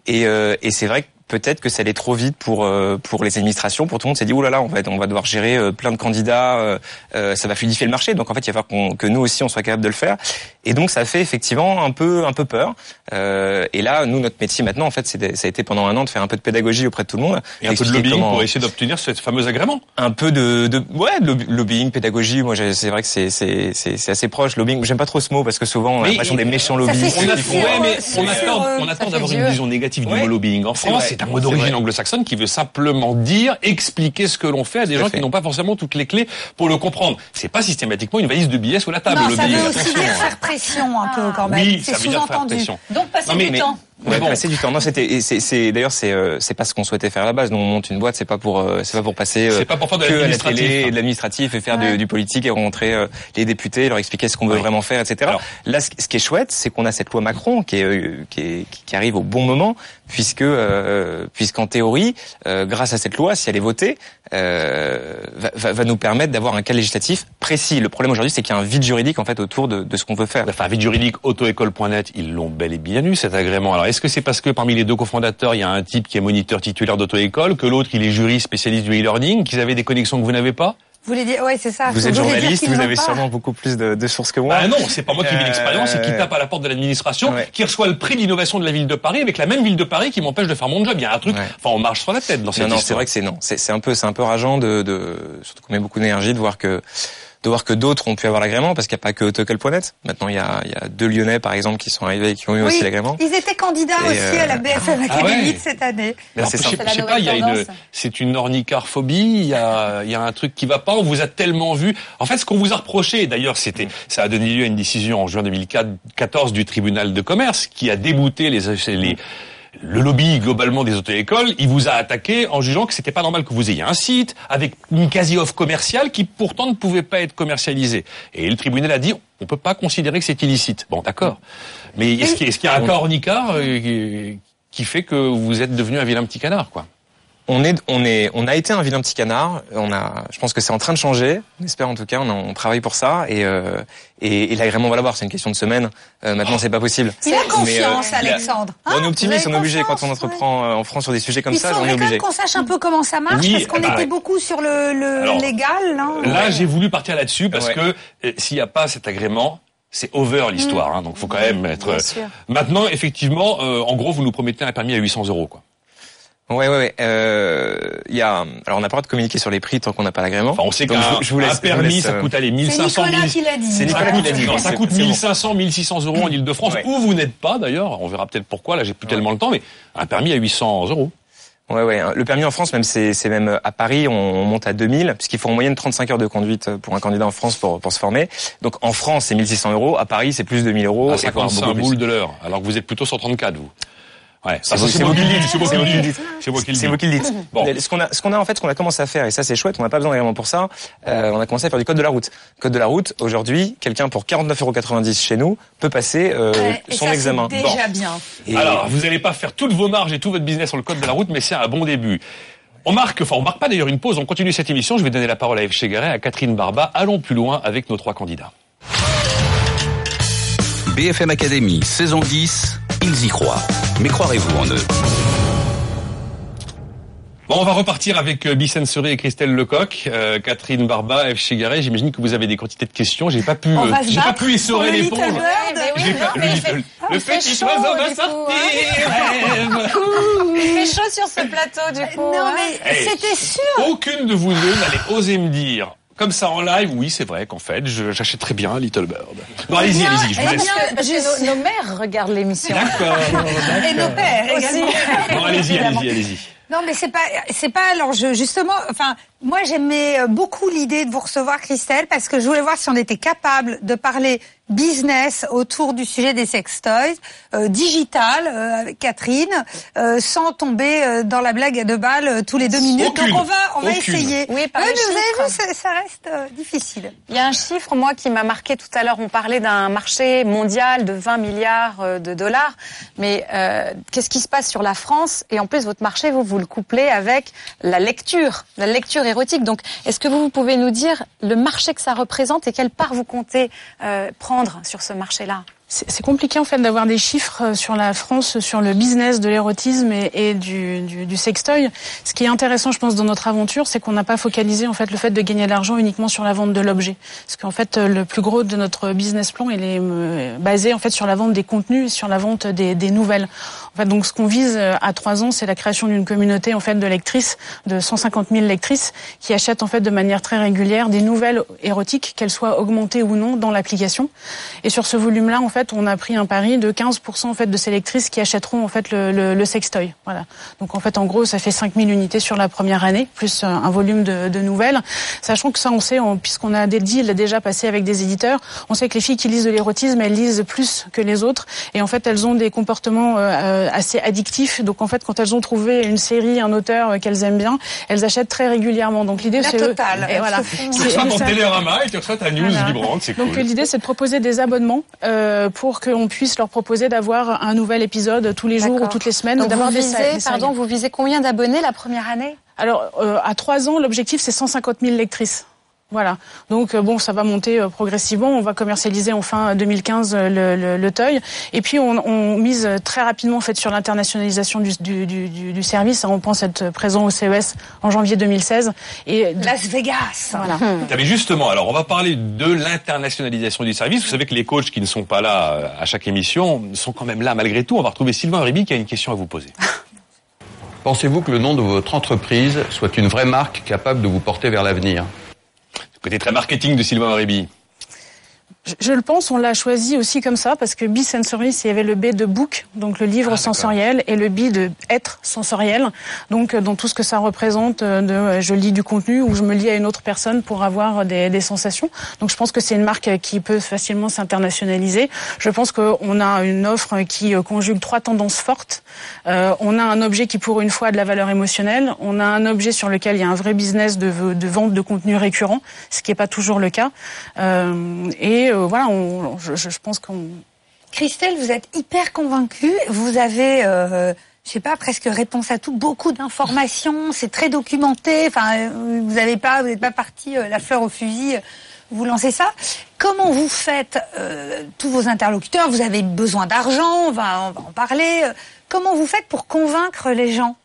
et, euh, et c'est vrai que peut-être que ça allait trop vite pour euh, pour les administrations, pour tout le monde s'est dit oh là là, on va on va devoir gérer euh, plein de candidats, euh, euh, ça va fluidifier le marché. Donc en fait, il va falloir qu'on- que nous aussi on soit capable de le faire. Et donc ça fait effectivement un peu un peu peur. Euh, et là, nous notre métier maintenant, en fait, c'est de- ça a été pendant un an de faire un peu de pédagogie auprès de tout le monde, et un peu de lobbying comment- pour essayer d'obtenir ce fameux agrément. un peu de, de ouais de lobby- lobbying pédagogie moi c'est vrai que c'est c'est c'est c'est assez proche lobbying j'aime pas trop ce mot parce que souvent on a l'impression des méchants lobbyistes On, a, ouais, mais on attend, on attend d'avoir une vision négative du Ouais. mot lobbying. En C'est France, c'est un mot d'origine anglo-saxonne qui veut simplement dire, expliquer ce que l'on fait à des gens fait. qui n'ont pas forcément toutes les clés pour le comprendre. C'est pas systématiquement une valise de billets sous la table, Non, le ça veut aussi dire faire pression un peu quand même. Oui, c'est sous-entendu. Donc passer Non, mais- du mais- temps. On a passé du temps. Non, c'était, et c'est, c'est- d'ailleurs, c'est, euh, c'est pas ce qu'on souhaitait faire à la base. Nous, on monte une boîte, c'est pas pour, euh, c'est pas pour passer, euh, C'est pas pour faire de que à la l'administratif, télé hein. et de l'administratif et faire du, du politique et rencontrer les députés, leur expliquer ce qu'on veut Oui. vraiment faire, etc. Là, ce, ce qui est chouette, c'est qu'on a cette loi Macron qui est, euh, qui est, qui- qui arrive au bon moment, puisque, euh, puisqu'en théorie, euh, grâce à cette loi, si elle est votée, euh, va, va, nous permettre d'avoir un cas législatif précis. Le problème aujourd'hui, c'est qu'il y a un vide juridique en fait autour de, de ce qu'on veut faire. Enfin, vide juridique, autoécole.net, ils l'ont bel et bien eu cet agrément. Alors, est-ce que c'est parce que parmi les deux cofondateurs, il y a un type qui est moniteur titulaire d'auto-école, que l'autre, il est juriste spécialiste du e-learning, qu'ils avaient des connexions que vous n'avez pas? Voulez dire, ouais, c'est ça. Vous êtes journaliste, vous avez sûrement beaucoup plus de, de sources que moi. Ah non, c'est pas moi qui vis Euh, l'expérience et qui tape à la porte de l'administration, Ouais. qui reçoit le prix d'innovation de la ville de Paris avec la même ville de Paris qui m'empêche de faire mon job. Il y a un truc, Ouais. enfin, on marche sur la tête dans cette Non, non, c'est vrai que c'est non. C'est c'est un peu, c'est un peu rageant de, de surtout qu'on met beaucoup d'énergie de voir que de voir que d'autres ont pu avoir l'agrément parce qu'il n'y a pas que autocall.net. Maintenant, il y a, il y a deux Lyonnais, par exemple, qui sont arrivés et qui ont eu Oui, aussi l'agrément. ils étaient candidats Et, aussi euh, à la BFM ah Academy ouais. de cette année. Ben, c'est je sais, je sais pas, il y a une, c'est une ornicarphobie, il y a, il y a un truc qui va pas, on vous a tellement vu. En fait, ce qu'on vous a reproché, d'ailleurs, c'était, ça a donné lieu à une décision en juin 2014 du tribunal de commerce qui a débouté les, les, le lobby globalement des auto-écoles, il vous a attaqué en jugeant que c'était pas normal que vous ayez un site avec une quasi-offre commerciale qui pourtant ne pouvait pas être commercialisée. Et le tribunal a dit, on peut pas considérer que c'est illicite. Bon, d'accord. Mais est-ce qu'il y a- y un cas ornicard euh, qui- qui fait que vous êtes devenu un vilain petit canard, quoi? On est, on est, on a été un vilain petit canard. On a, je pense que c'est en train de changer. On espère en tout cas. On, on travaille pour ça et euh, et, et l'agrément on va l'avoir. C'est une question de semaine. Euh, maintenant, c'est pas possible. Il a Mais, euh, confiance, il a- Alexandre. on Hein est optimiste, Vous on est obligé quand on entreprend euh, en France sur des sujets comme Il ça, on est obligé. qu'on sache un peu comment ça marche, Oui, parce qu'on bah, était ouais. beaucoup sur le, le Alors, légal. hein. Là, j'ai voulu partir là-dessus parce Ouais. que euh, s'il n'y a pas cet agrément, c'est over l'histoire. hein, donc, faut quand même être. Bien sûr. Maintenant, effectivement, euh, en gros, vous nous promettez un permis à 800 euros, quoi. Ouais, ouais, ouais. Euh, il y a, alors on n'a pas le droit de communiquer sur les prix tant qu'on n'a pas l'agrément. Enfin, on sait qu'un je, je vous laisse, un permis, laisse, ça euh, coûte aller C'est 1500 Nicolas 1000 qui l'a dit. C'est Nicolas qui l'a dit. non, ça C'est- coûte c'est bon. 1500, 1600 euros en Ile-de-France, Ouais. où vous n'êtes pas d'ailleurs. On verra peut-être pourquoi. Là, j'ai plus tellement le temps, mais un permis à 800 euros. Ouais, ouais. Le permis en France, même c'est c'est même à Paris, on, on monte à 2000, puisqu'il faut en moyenne 35 heures de conduite pour un candidat en France pour, pour se former. Donc en France, c'est 1600 euros. À Paris, c'est plus de 2000 euros. à voire 55 beaucoup plus. boules de l'heure. Alors que vous êtes plutôt sur 34, vous. Ouais, C'est vous- c'est c'est moi vous vous qui le dites. C'est moi qui le dis. C'est vous qui le dites. Bon. Ce qu'on a, ce qu'on a en fait, ce qu'on a commencé à faire, et ça c'est chouette, on n'a pas besoin d'agrément pour ça. euh, on a commencé à faire du code de la route. Code de la route. Aujourd'hui, quelqu'un pour 49,90 chez nous peut passer euh, Ouais, et son ça, examen. C'est Bon. déjà bien. Et- Alors, vous n'allez pas faire toutes vos marges et tout votre business sur le code de la route, mais c'est un bon début. On marque, enfin, on marque pas d'ailleurs une pause, on continue cette émission. Je vais donner la parole à Eve Chegaray, à Catherine Barba. Allons plus loin avec nos trois candidats. BFM Academy, saison 10, ils y croient. Mais croirez-vous en eux? Bon, on va repartir avec euh, Bissenserie et Christelle Lecoq, euh, Catherine Barba, Eve Chegaray. J'imagine que vous avez des quantités de questions. J'ai pas pu, euh, j'ai pas pu essorer le l'éponge. Le, little- le fait petit chaud, oiseau va sortir. Il fait chaud sur ce plateau, du coup. Non, hein. mais Hey. c'était sûr. Aucune de vous deux n'allait oser me dire. Comme ça en live, oui, c'est vrai qu'en fait, je- j'achète très bien Little Bird. Bon, allez-y, allez-y, je vous laisse. bien, Parce que je- nos, nos mères regardent l'émission. D'accord. Et nos pères Aussi. Bon, allez-y, allez-y, allez-y. Non, mais c'est pas, c'est pas l'enjeu. Justement, enfin, moi, j'aimais euh, beaucoup l'idée de vous recevoir, Christelle, parce que je voulais voir si on était capable de parler business autour du sujet des sextoys, euh, digital euh, avec Catherine, euh, sans tomber euh, dans la blague à deux balles euh, tous les deux minutes. Aucune. Donc on va, on va essayer. Oui, par les mais vous avez vu, ça, ça reste euh, difficile. Il y a un chiffre, moi, qui m'a marqué tout à l'heure. On parlait d'un marché mondial de 20 milliards de dollars. Mais euh, qu'est-ce qui se passe sur la France? Et en plus, votre marché, vous, vous le couplez avec la lecture, la lecture érotique. Donc, est-ce que vous, pouvez nous dire le marché que ça représente et quelle part vous comptez euh, prendre sur ce marché-là? C'est compliqué en fait d'avoir des chiffres euh, sur la France, sur le business de l'érotisme et, du, sextoy. Ce qui est intéressant, je pense, dans notre aventure, c'est qu'on n'a pas focalisé en fait le fait de gagner de l'argent uniquement sur la vente de l'objet. Parce qu'en fait, euh, le plus gros de notre business plan, il est basé en fait sur la vente des contenus, et sur la vente des nouvelles. En fait, donc ce qu'on vise euh, à trois ans, c'est la création d'une communauté en fait de lectrices, de 150 000 lectrices, qui achètent en fait de manière très régulière des nouvelles érotiques, qu'elles soient augmentées ou non dans l'application. Et sur ce volume-là, en fait, on a pris un pari de 15% en fait de ces lectrices qui achèteront en fait le, le, le sextoy. Voilà. Donc en fait, en gros, ça fait 5000 unités sur la première année, plus euh, un volume de, de nouvelles. Sachant que ça, on sait, on- puisqu'on a des deals déjà passés avec des éditeurs, on sait que les filles qui lisent de l'érotisme, elles lisent plus que les autres, et en fait, elles ont des comportements euh, euh, assez addictif. Donc en fait, quand elles ont trouvé une série, un auteur qu'elles aiment bien, elles achètent très régulièrement. Donc l'idée, La c'est totale. Et voilà. Tu reçois ton Télérama et tu reçois ta news Voilà. vibrante, c'est Donc cool. l'idée, c'est de proposer des abonnements euh, pour qu'on puisse leur proposer d'avoir un nouvel épisode tous les jours ou toutes les semaines, Donc d'avoir vous visez, des pardon, vous visez combien d'abonnés la première année? Alors, euh, à trois ans, l'objectif, c'est 150 000 lectrices. Voilà. Donc euh, bon, ça va monter euh, progressivement. On va commercialiser en fin 2015 euh, le, le, le Teuil. Et puis on, on mise très rapidement en fait sur l'internationalisation du, du, du, du- du service. On pense être présent au CES en janvier 2016. Et Las Vegas. voilà. Ah, mais justement, alors on va parler de l'internationalisation du service. Vous savez que les coachs qui ne sont pas là à chaque émission sont quand même là malgré tout. On va retrouver Sylvain Réby qui a une question à vous poser. Pensez-vous que le nom de votre entreprise soit une vraie marque capable de vous porter vers l'avenir? Côté très marketing de Sylvain Réby. Je, je le pense, on l'a choisi aussi comme ça parce que Bisensory, il y avait le B de book, donc le livre Ah, sensoriel, et le B de être sensoriel, donc euh, dans tout ce que ça représente euh, de euh, je lis du contenu ou je me lis à une autre personne pour avoir des, des sensations. Donc je pense que c'est une marque qui peut facilement s'internationaliser. Je pense qu'on a une offre qui conjugue trois tendances fortes. Euh, on a un objet qui pour une fois a de la valeur émotionnelle. On a un objet sur lequel il y a un vrai business de, de vente de contenu récurrent, ce qui n'est pas toujours le cas. Euh, et euh, voilà, je, pense qu'on Christelle, vous êtes hyper convaincue. Vous avez, euh, je sais pas, presque réponse à tout, beaucoup d'informations. C'est très documenté. Enfin, euh, vous n'avez pas, vous n'êtes pas parti euh, la fleur au fusil. Vous lancez ça. Comment vous faites tous vos interlocuteurs? Vous avez besoin d'argent. On va, en parler. Comment vous faites pour convaincre les gens?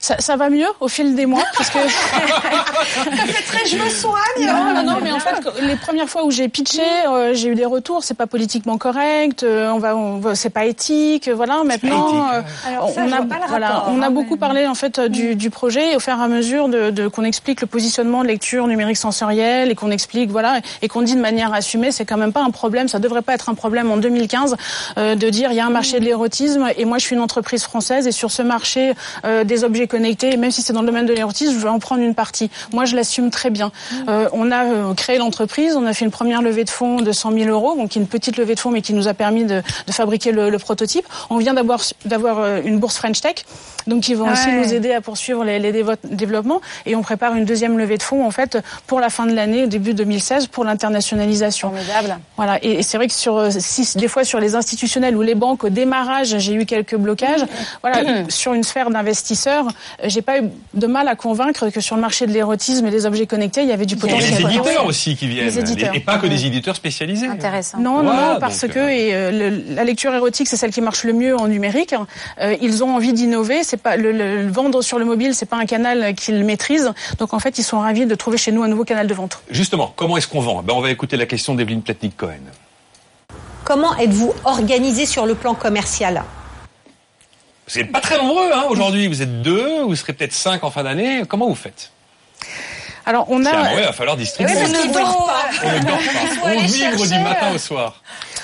Ça, ça va mieux au fil des mois, parce que Très, je me soigne. Non, non, non, mais en fait, les premières fois où j'ai pitché, euh, j'ai eu des retours. C'est pas politiquement correct. euh, on va, on va- c'est pas éthique. euh, Voilà. Maintenant, euh, Alors ça, on a, voilà, rapport, on a hein, beaucoup mais- parlé en fait euh, du, du projet et au fur et à mesure de, de- qu'on explique le positionnement de lecture numérique sensorielle et qu'on explique, voilà, et qu'on dit de manière assumée, c'est quand même pas un problème. Ça devrait pas être un problème en 2015 euh, de dire il y a un marché de l'érotisme et moi je suis une entreprise française et sur ce marché euh, des objets connectés, même si c'est dans le domaine de l'érotisme, je vais en prendre une partie. Moi, je l'assume très bien. Euh, on a euh, créé l'entreprise, on a fait une première levée de fonds de 100 000 euros, donc une petite levée de fonds, mais qui nous a permis de, de fabriquer le, le prototype. On vient d'avoir d'avoir euh, une bourse French Tech, donc qui vont aussi nous aider à poursuivre les, développements. Et on prépare une deuxième levée de fonds, en fait, pour la fin de l'année, début 2016, pour l'internationalisation. Formidable. Voilà, et, et c'est vrai que sur si, des fois sur les institutionnels ou les banques au démarrage, j'ai eu quelques blocages. Voilà, sur une sphère d'investisseurs, j'ai pas eu de mal à convaincre que sur le marché de l'érotisme et des objets connectés, il y avait du Il y a potentiel. les éditeurs aussi qui viennent. Les éditeurs. Et pas que des éditeurs spécialisés. Intéressant. Non, non, parce donc, que euh, et, euh, le- la lecture érotique, c'est celle qui marche le mieux en numérique. Euh, ils ont envie d'innover. C'est pas le, le- le vendre sur le mobile, c'est pas un canal qu'ils maîtrisent. Donc en fait, ils sont ravis de trouver chez nous un nouveau canal de vente. Justement, comment est-ce qu'on vend? Ben, On va écouter la question d'Evelyne Platnik-Cohen. Comment êtes-vous organisé sur le plan commercial? Vous n'êtes pas très nombreux hein, aujourd'hui. Vous êtes deux, vous serez peut-être cinq en fin d'année. Comment vous faites? Alors on Tiens, a ouais, il va falloir distribuer. Oui, parce ne dort pas. On ne dort pas. On vivre du matin au soir.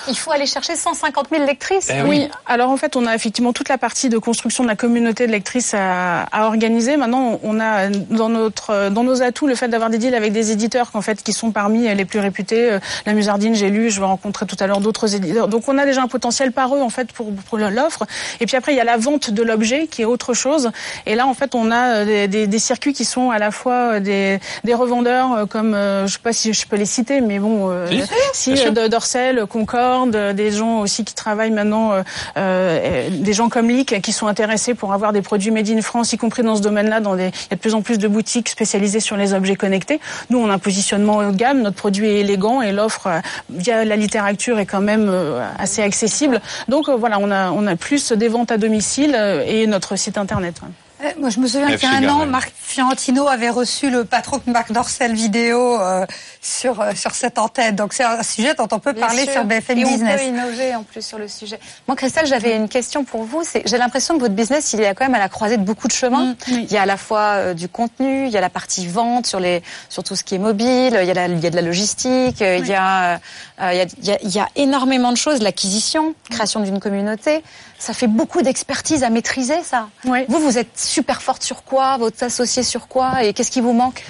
Il faut aller chercher 150 000 lectrices. Eh Oui. oui. alors en fait, on a effectivement toute la partie de construction de la communauté de lectrices à, à organiser. Maintenant, on a dans notre dans nos atouts le fait d'avoir des deals avec des éditeurs qu'en fait qui sont parmi les plus réputés. Euh, La Musardine, j'ai lu, je vais rencontrer tout à l'heure d'autres éditeurs. Donc on a déjà un potentiel par eux en fait pour, pour l'offre. Et puis après, il y a la vente de l'objet qui est autre chose. Et là, en fait, on a euh, des, des, des circuits qui sont à la fois euh, des, des revendeurs euh, comme euh, je sais pas si je peux les citer, mais bon, euh, Si, si euh, Dorsel, Concorde, euh, des gens aussi qui travaillent maintenant, euh, euh, des gens comme Leak qui sont intéressés pour avoir des produits made in France, y compris dans ce domaine-là. Dans des, il y a de plus en plus de boutiques spécialisées sur les objets connectés. Nous, on a un positionnement haut de gamme, notre produit est élégant et l'offre via la littérature est quand même euh, assez accessible. Donc voilà, on a on a plus des ventes à domicile euh, et notre site internet. Euh, Moi, je me souviens qu'il y a un an, Marc Fiorentino avait reçu le patron de Marc Dorcel Vidéo euh, sur euh, sur cette antenne. Donc c'est un sujet dont on peut Bien parler sûr. sur BFM Et Business. on peut innover en plus sur le sujet. Moi, Christelle, j'avais une question pour vous. J'ai l'impression que votre business, il est quand même à la croisée de beaucoup de chemins. Mm, oui. Il y a à la fois euh, du contenu, il y a la partie vente sur les, sur tout ce qui est mobile, il y a, la- il y a de la logistique, il y a, il y a, il y a, il y a énormément de choses, l'acquisition, création d'une communauté. Ça fait beaucoup d'expertise à maîtriser, ça. Vous, vous êtes super forte sur quoi? Votre associé sur quoi? Et qu'est-ce qui vous manque?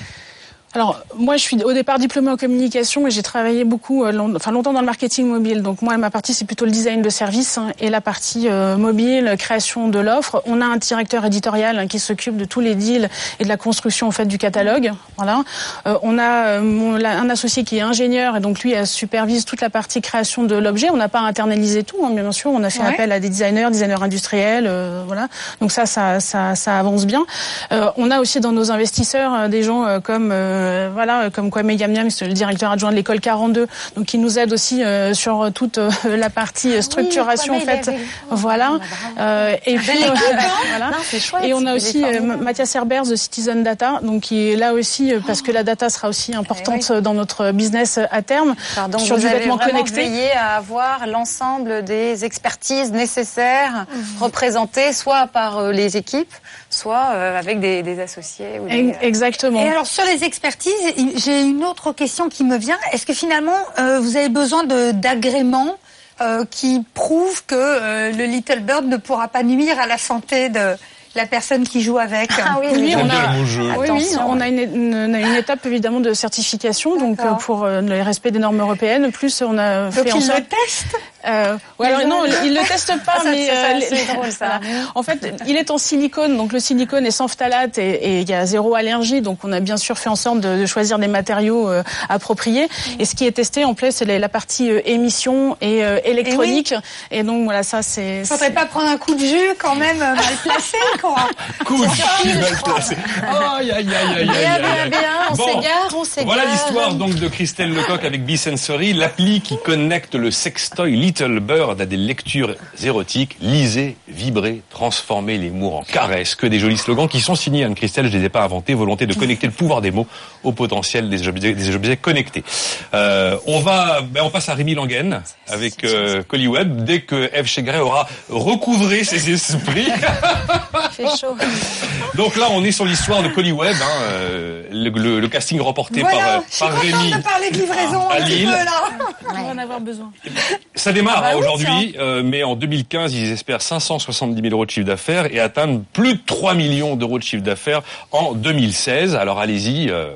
Alors moi, je suis au départ diplômée en communication et j'ai travaillé beaucoup, euh, long- enfin longtemps dans le marketing mobile. Donc moi, ma partie c'est plutôt le design de service hein, et la partie euh, mobile, création de l'offre. On a un directeur éditorial hein, qui s'occupe de tous les deals et de la construction en fait du catalogue. Voilà. Euh, on a euh, mon- la- un associé qui est ingénieur et donc lui supervise toute la partie création de l'objet. On n'a pas internalisé tout, hein, bien sûr. On a fait Ouais. appel à des designers, designers industriels, euh, voilà. Donc ça, ça, ça, ça avance bien. Euh, on a aussi dans nos investisseurs euh, des gens euh, comme euh, voilà comme Kwame Yamyam, c'est le directeur adjoint de l'école 42, donc qui nous aide aussi euh, sur toute euh, la partie structuration en fait. vous. Voilà. Euh, et Belle puis équipe, euh, hein voilà. Non, c'est chouette. Et on a aussi euh. Mathias Herbers de Citizen Data, donc qui est là aussi euh, parce que la data sera aussi importante dans notre business euh, à terme Pardon, sur vous du avez vêtement connecté. veillé à avoir l'ensemble des expertises nécessaires représentées soit par euh, les équipes, soit euh, avec des, des associés. Ou des, Exactement. Et alors sur les expertises, j'ai une autre question qui me vient. Est-ce que finalement euh, vous avez besoin d'agréments euh, qui prouvent que euh, le Little Bird ne pourra pas nuire à la santé de la personne qui joue avec Ah oui, Oui, on a, oui, oui, on a une, une- on a une étape évidemment de certification, donc euh, pour euh, le respect des normes européennes. Plus on a Donc fait en sorte. le testent Euh, ouais, alors, non, ils le testent pas, Ah, ça, mais euh, c'est drôle, ça. voilà. En fait, il est en silicone, donc le silicone est sans phtalate et et il y a zéro allergie, donc on a bien sûr fait en sorte de, de choisir des matériaux euh, appropriés. Et ce qui est testé en plus, c'est la, la partie euh, émission et euh, électronique. Et, donc voilà, ça c'est. Faudrait pas prendre un coup de jus quand même mal placé mal placé. Aïe, aïe, aïe, aïe, aïe, Bien, aïe, bien, aïe. bien, on Bon. s'égare, on s'égare. Voilà l'histoire donc de Christelle Lecoq avec B-Sensory, l'appli qui connecte le sextoy Little Bird à des lectures érotiques. Lisez, vibrez, transformez les mots en caresses. Que des jolis slogans qui sont signés Anne-Christelle, je les ai pas inventés. Volonté de connecter le pouvoir des mots au potentiel des objets, des objets connectés. Euh, on va, ben, on passe à Rémi Langen avec euh, Collyweb dès que Eve Chegret aura recouvré ses esprits. Il fait chaud. Donc là, on est sur l'histoire de Collyweb, hein, euh, le, le- le casting remporté par, Voilà, euh, par Rémi. de parler de livraison à un petit Lille. peu là. On va en avoir besoin. Ça démarre Ah bah hein, oui, aujourd'hui, euh, mais en 2015, ils espèrent 570 000 euros de chiffre d'affaires et atteindre plus de 3 millions d'euros de chiffre d'affaires en 2016. Alors allez-y, euh,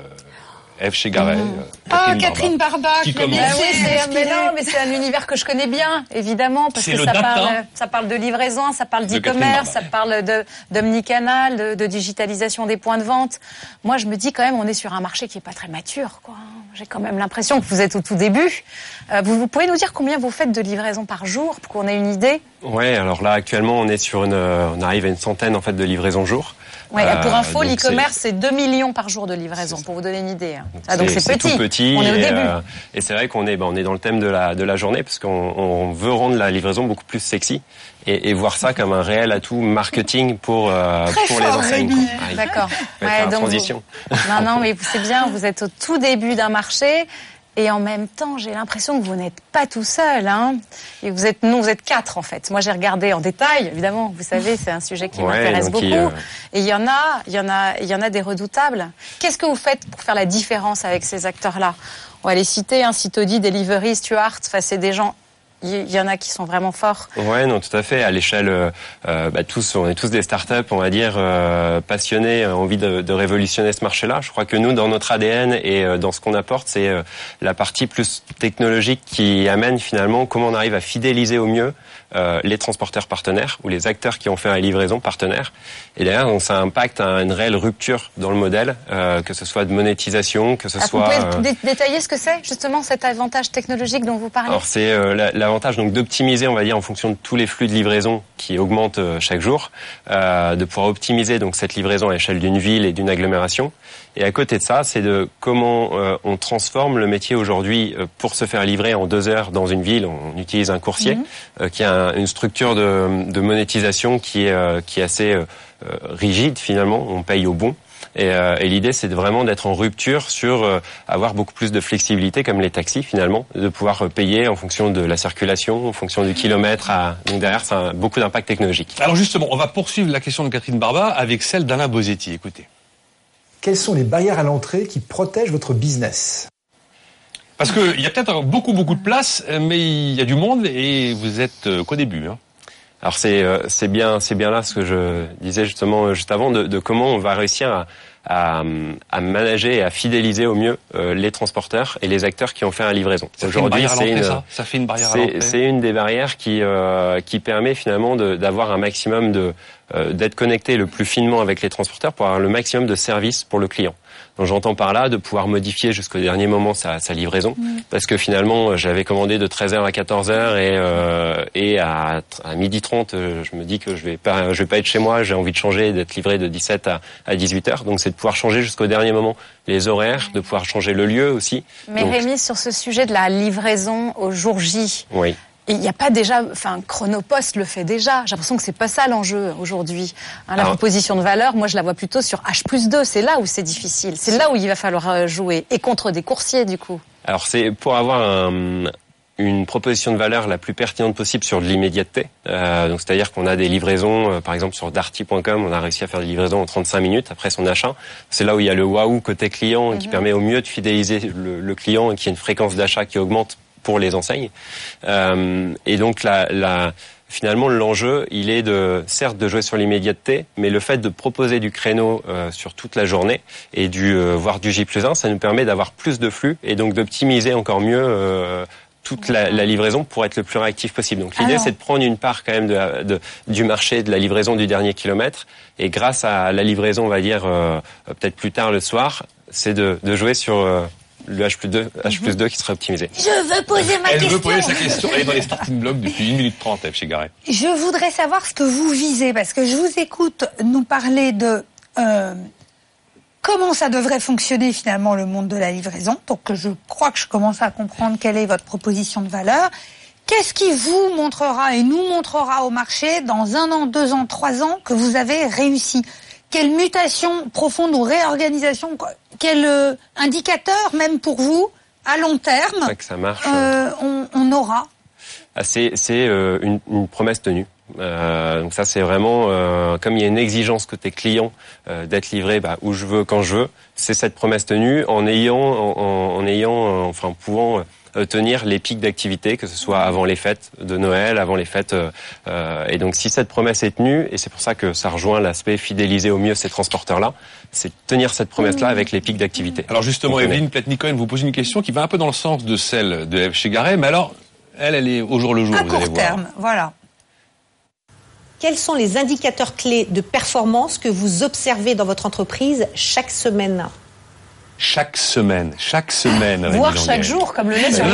Eve Chegaray, euh, Ah, Catherine Catherine Barba. Barba, Qui commence Ah oui, mais non, mais c'est un univers que je connais bien, évidemment, parce que ça data. parle, ça parle de livraison, ça parle d'e-commerce, ça parle de, d'omnicanal, de, de digitalisation des points de vente. Moi, je me dis quand même, on est sur un marché qui est pas très mature, quoi. J'ai quand même l'impression que vous êtes au tout début. Euh, vous, vous pouvez nous dire combien vous faites de livraisons par jour pour qu'on ait une idée? Ouais, alors là actuellement on est sur une, euh, on arrive à une centaine en fait de livraisons jour. Ouais, Euh, pour info, l'e-commerce, c'est 2 millions par jour de livraison, pour vous donner une idée. hein. c'est- Ah, donc c'est petit. tout petit. On est au et, début. euh, et c'est vrai qu'on est, ben, on est dans le thème de la de la journée parce qu'on on veut rendre la livraison beaucoup plus sexy et, et voir ça comme un réel atout marketing pour euh, pour les enseignes. D'accord. vous- transition. Non, non, mais c'est bien, vous êtes au tout début d'un marché. Et en même temps, j'ai l'impression que vous n'êtes pas tout seul. Hein. Et vous êtes, non, vous êtes quatre en fait. Moi, j'ai regardé en détail, évidemment. Vous savez, c'est un sujet qui Ouais, m'intéresse beaucoup. il, euh, Et il y en a, il y en a, il y en a des redoutables. Qu'est-ce que vous faites pour faire la différence avec ces acteurs-là? On va les citer. Hein, Citodi, Delivery, Stuart. Enfin, c'est des gens. Il y en a qui sont vraiment forts. Ouais, non, tout à fait. À l'échelle, euh, euh, bah, tous, on est tous des startups, on va dire, euh, passionnés, euh, envie de, de révolutionner ce marché-là. Je crois que nous, dans notre ADN et euh, dans ce qu'on apporte, c'est euh, la partie plus technologique qui amène finalement comment on arrive à fidéliser au mieux euh, les transporteurs partenaires ou les acteurs qui ont fait la livraison partenaire. Et derrière, donc, ça impacte un- une réelle rupture dans le modèle, euh, que ce soit de monétisation, que ce Ah, vous soit... pouvez euh, dé- détailler ce que c'est justement cet avantage technologique dont vous parlez? Alors c'est euh, la- l'avantage donc d'optimiser, on va dire, en fonction de tous les flux de livraison qui augmentent euh, chaque jour, euh, de pouvoir optimiser donc cette livraison à l'échelle d'une ville et d'une agglomération. Et à côté de ça, c'est de comment euh, on transforme le métier aujourd'hui euh, pour se faire livrer en deux heures dans une ville. On utilise un coursier Mhm. euh, qui a un- une structure de, de monétisation qui est, euh, qui est assez euh, euh, rigide finalement. On paye au bon. Et, euh, et l'idée, c'est vraiment d'être en rupture sur euh, avoir beaucoup plus de flexibilité, comme les taxis finalement, de pouvoir euh, payer en fonction de la circulation, en fonction du kilomètre. À... Donc derrière, ça a beaucoup d'impact technologique. Alors justement, on va poursuivre la question de Catherine Barba avec celle d'Alain Bosetti. Écoutez. Quelles sont les barrières à l'entrée qui protègent votre business? Parce qu'il y a peut-être beaucoup, beaucoup de place, mais il y a du monde et vous êtes euh, qu'au début. Hein. Alors c'est euh, c'est bien c'est bien là ce que je disais justement euh, juste avant de, de comment on va réussir à, à, à manager et à fidéliser au mieux euh, les transporteurs et les acteurs qui ont fait la livraison. Ça fait une ça? Ça fait une barrière c'est c'est une des barrières qui euh, qui permet finalement de- d'avoir un maximum de euh, d'être connecté le plus finement avec les transporteurs pour avoir le maximum de services pour le client. Donc j'entends par là de pouvoir modifier jusqu'au dernier moment sa, sa livraison parce que finalement j'avais commandé de 13h à 14h et euh, et à, à midi 30 euh, je me dis que je vais pas je vais pas être chez moi, j'ai envie de changer et d'être livré de 17 à, à 18h. Donc c'est de pouvoir changer jusqu'au dernier moment les horaires, de pouvoir changer le lieu aussi. Mais Donc, Rémi, sur ce sujet de la livraison au jour J, oui. il n'y a pas déjà, enfin, Chronopost le fait déjà. J'ai l'impression que c'est pas ça l'enjeu aujourd'hui. Hein, la Alors- proposition de valeur, moi, je la vois plutôt sur H plus 2. C'est là où c'est difficile. C'est là où il va falloir euh, jouer. Et contre des coursiers, du coup. Alors c'est pour avoir un- une proposition de valeur la plus pertinente possible sur de l'immédiateté. Euh, donc c'est-à-dire qu'on a des livraisons, euh, par exemple sur darty.com, on a réussi à faire des livraisons en 35 minutes après son achat. C'est là où il y a le waouh côté client qui permet au mieux de fidéliser le, le client et qui a une fréquence d'achat qui augmente pour les enseignes. Euh, et donc la, la Finalement, l'enjeu, il est de, certes, de jouer sur l'immédiateté, mais le fait de proposer du créneau euh, sur toute la journée et du euh, voire du J plus 1, ça nous permet d'avoir plus de flux et donc d'optimiser encore mieux euh, toute la, la livraison pour être le plus réactif possible. Donc l'idée, c'est de prendre une part quand même de, la- de- du marché de la livraison du dernier kilomètre et grâce à la livraison, on va dire euh, peut-être plus tard le soir, c'est de, de jouer sur euh, le H plus 2, H plus 2 qui sera optimisé. Je veux poser ma Elle question. veut poser sa question. Elle est dans les starting blocks depuis 1 minute 30, F. chez Garret. Je voudrais savoir ce que vous visez, parce que je vous écoute nous parler de euh, comment ça devrait fonctionner finalement le monde de la livraison. Donc je crois que je commence à comprendre quelle est votre proposition de valeur. Qu'est-ce qui vous montrera et nous montrera au marché dans un an, deux ans, trois ans que vous avez réussi? Quelle mutation profonde ou réorganisation Quel euh, indicateur, même pour vous, à long terme, C'est ça que ça marche. euh, on, on aura? Ah, c'est c'est euh, une, une promesse tenue. Euh, donc ça c'est vraiment euh, comme il y a une exigence côté client euh, d'être livré bah, où je veux quand je veux. C'est cette promesse tenue en ayant en, en- en ayant enfin en pouvant euh, tenir les pics d'activité que ce soit avant les fêtes de Noël, avant les fêtes euh, euh, et donc si cette promesse est tenue et c'est pour ça que ça rejoint l'aspect fidéliser au mieux ces transporteurs là, c'est tenir cette promesse là avec les pics d'activité. Alors justement. Evelyne Platnikon vous pose une question qui va un peu dans le sens de celle de F. chez Garret, mais alors, elle, elle est au jour le jour, à vous allez court voir. terme. Voilà. Quels sont les indicateurs clés de performance que vous observez dans votre entreprise chaque semaine? Chaque semaine, chaque semaine. Voire chaque jour, comme le lait sur Non,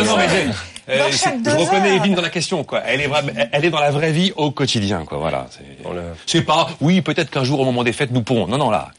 euh, je reconnais. Evelyne dans la question, quoi. Elle est elle est dans la vraie vie au quotidien, quoi. Voilà. C'est- pas, oui, peut-être qu'un jour au moment des fêtes nous pourrons. Non, non, là.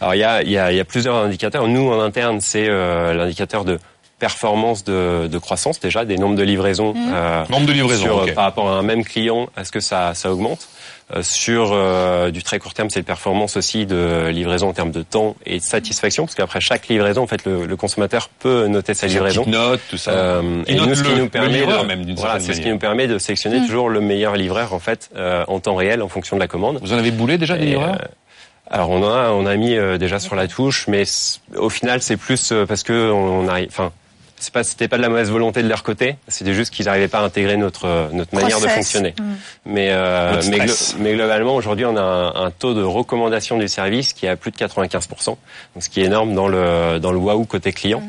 Alors il y a, il y, a, il y a plusieurs indicateurs. Nous en interne, c'est euh, l'indicateur de performance de, de croissance déjà, des nombres de livraisons. euh, Nombre de livraisons, sur, par rapport à un même client, est-ce que ça, ça augmente? Euh, Sur euh, du très court terme, c'est le performance aussi de livraison en termes de temps et de satisfaction, parce qu'après chaque livraison, en fait, le, le consommateur peut noter sa livraison. note, tout ça. Euh, et nous, ce qui le- nous permet de, même, voilà, c'est ce qui nous permet de sélectionner Mm. toujours le meilleur livreur en fait euh, en temps réel en fonction de la commande. Vous en avez boulé déjà des livreurs? euh, alors on a on a mis euh, déjà sur la touche, mais au final c'est plus euh, parce que on, on arrive. Enfin, c'est pas c'était pas de la mauvaise volonté de leur côté. C'était juste qu'ils n'arrivaient pas à intégrer notre euh, notre manière de fonctionner. Mm. Mais euh, mais, stress. glo- mais globalement aujourd'hui on a un, un taux de recommandation du service qui est à plus de 95% donc ce qui est énorme dans le dans le waouh côté client.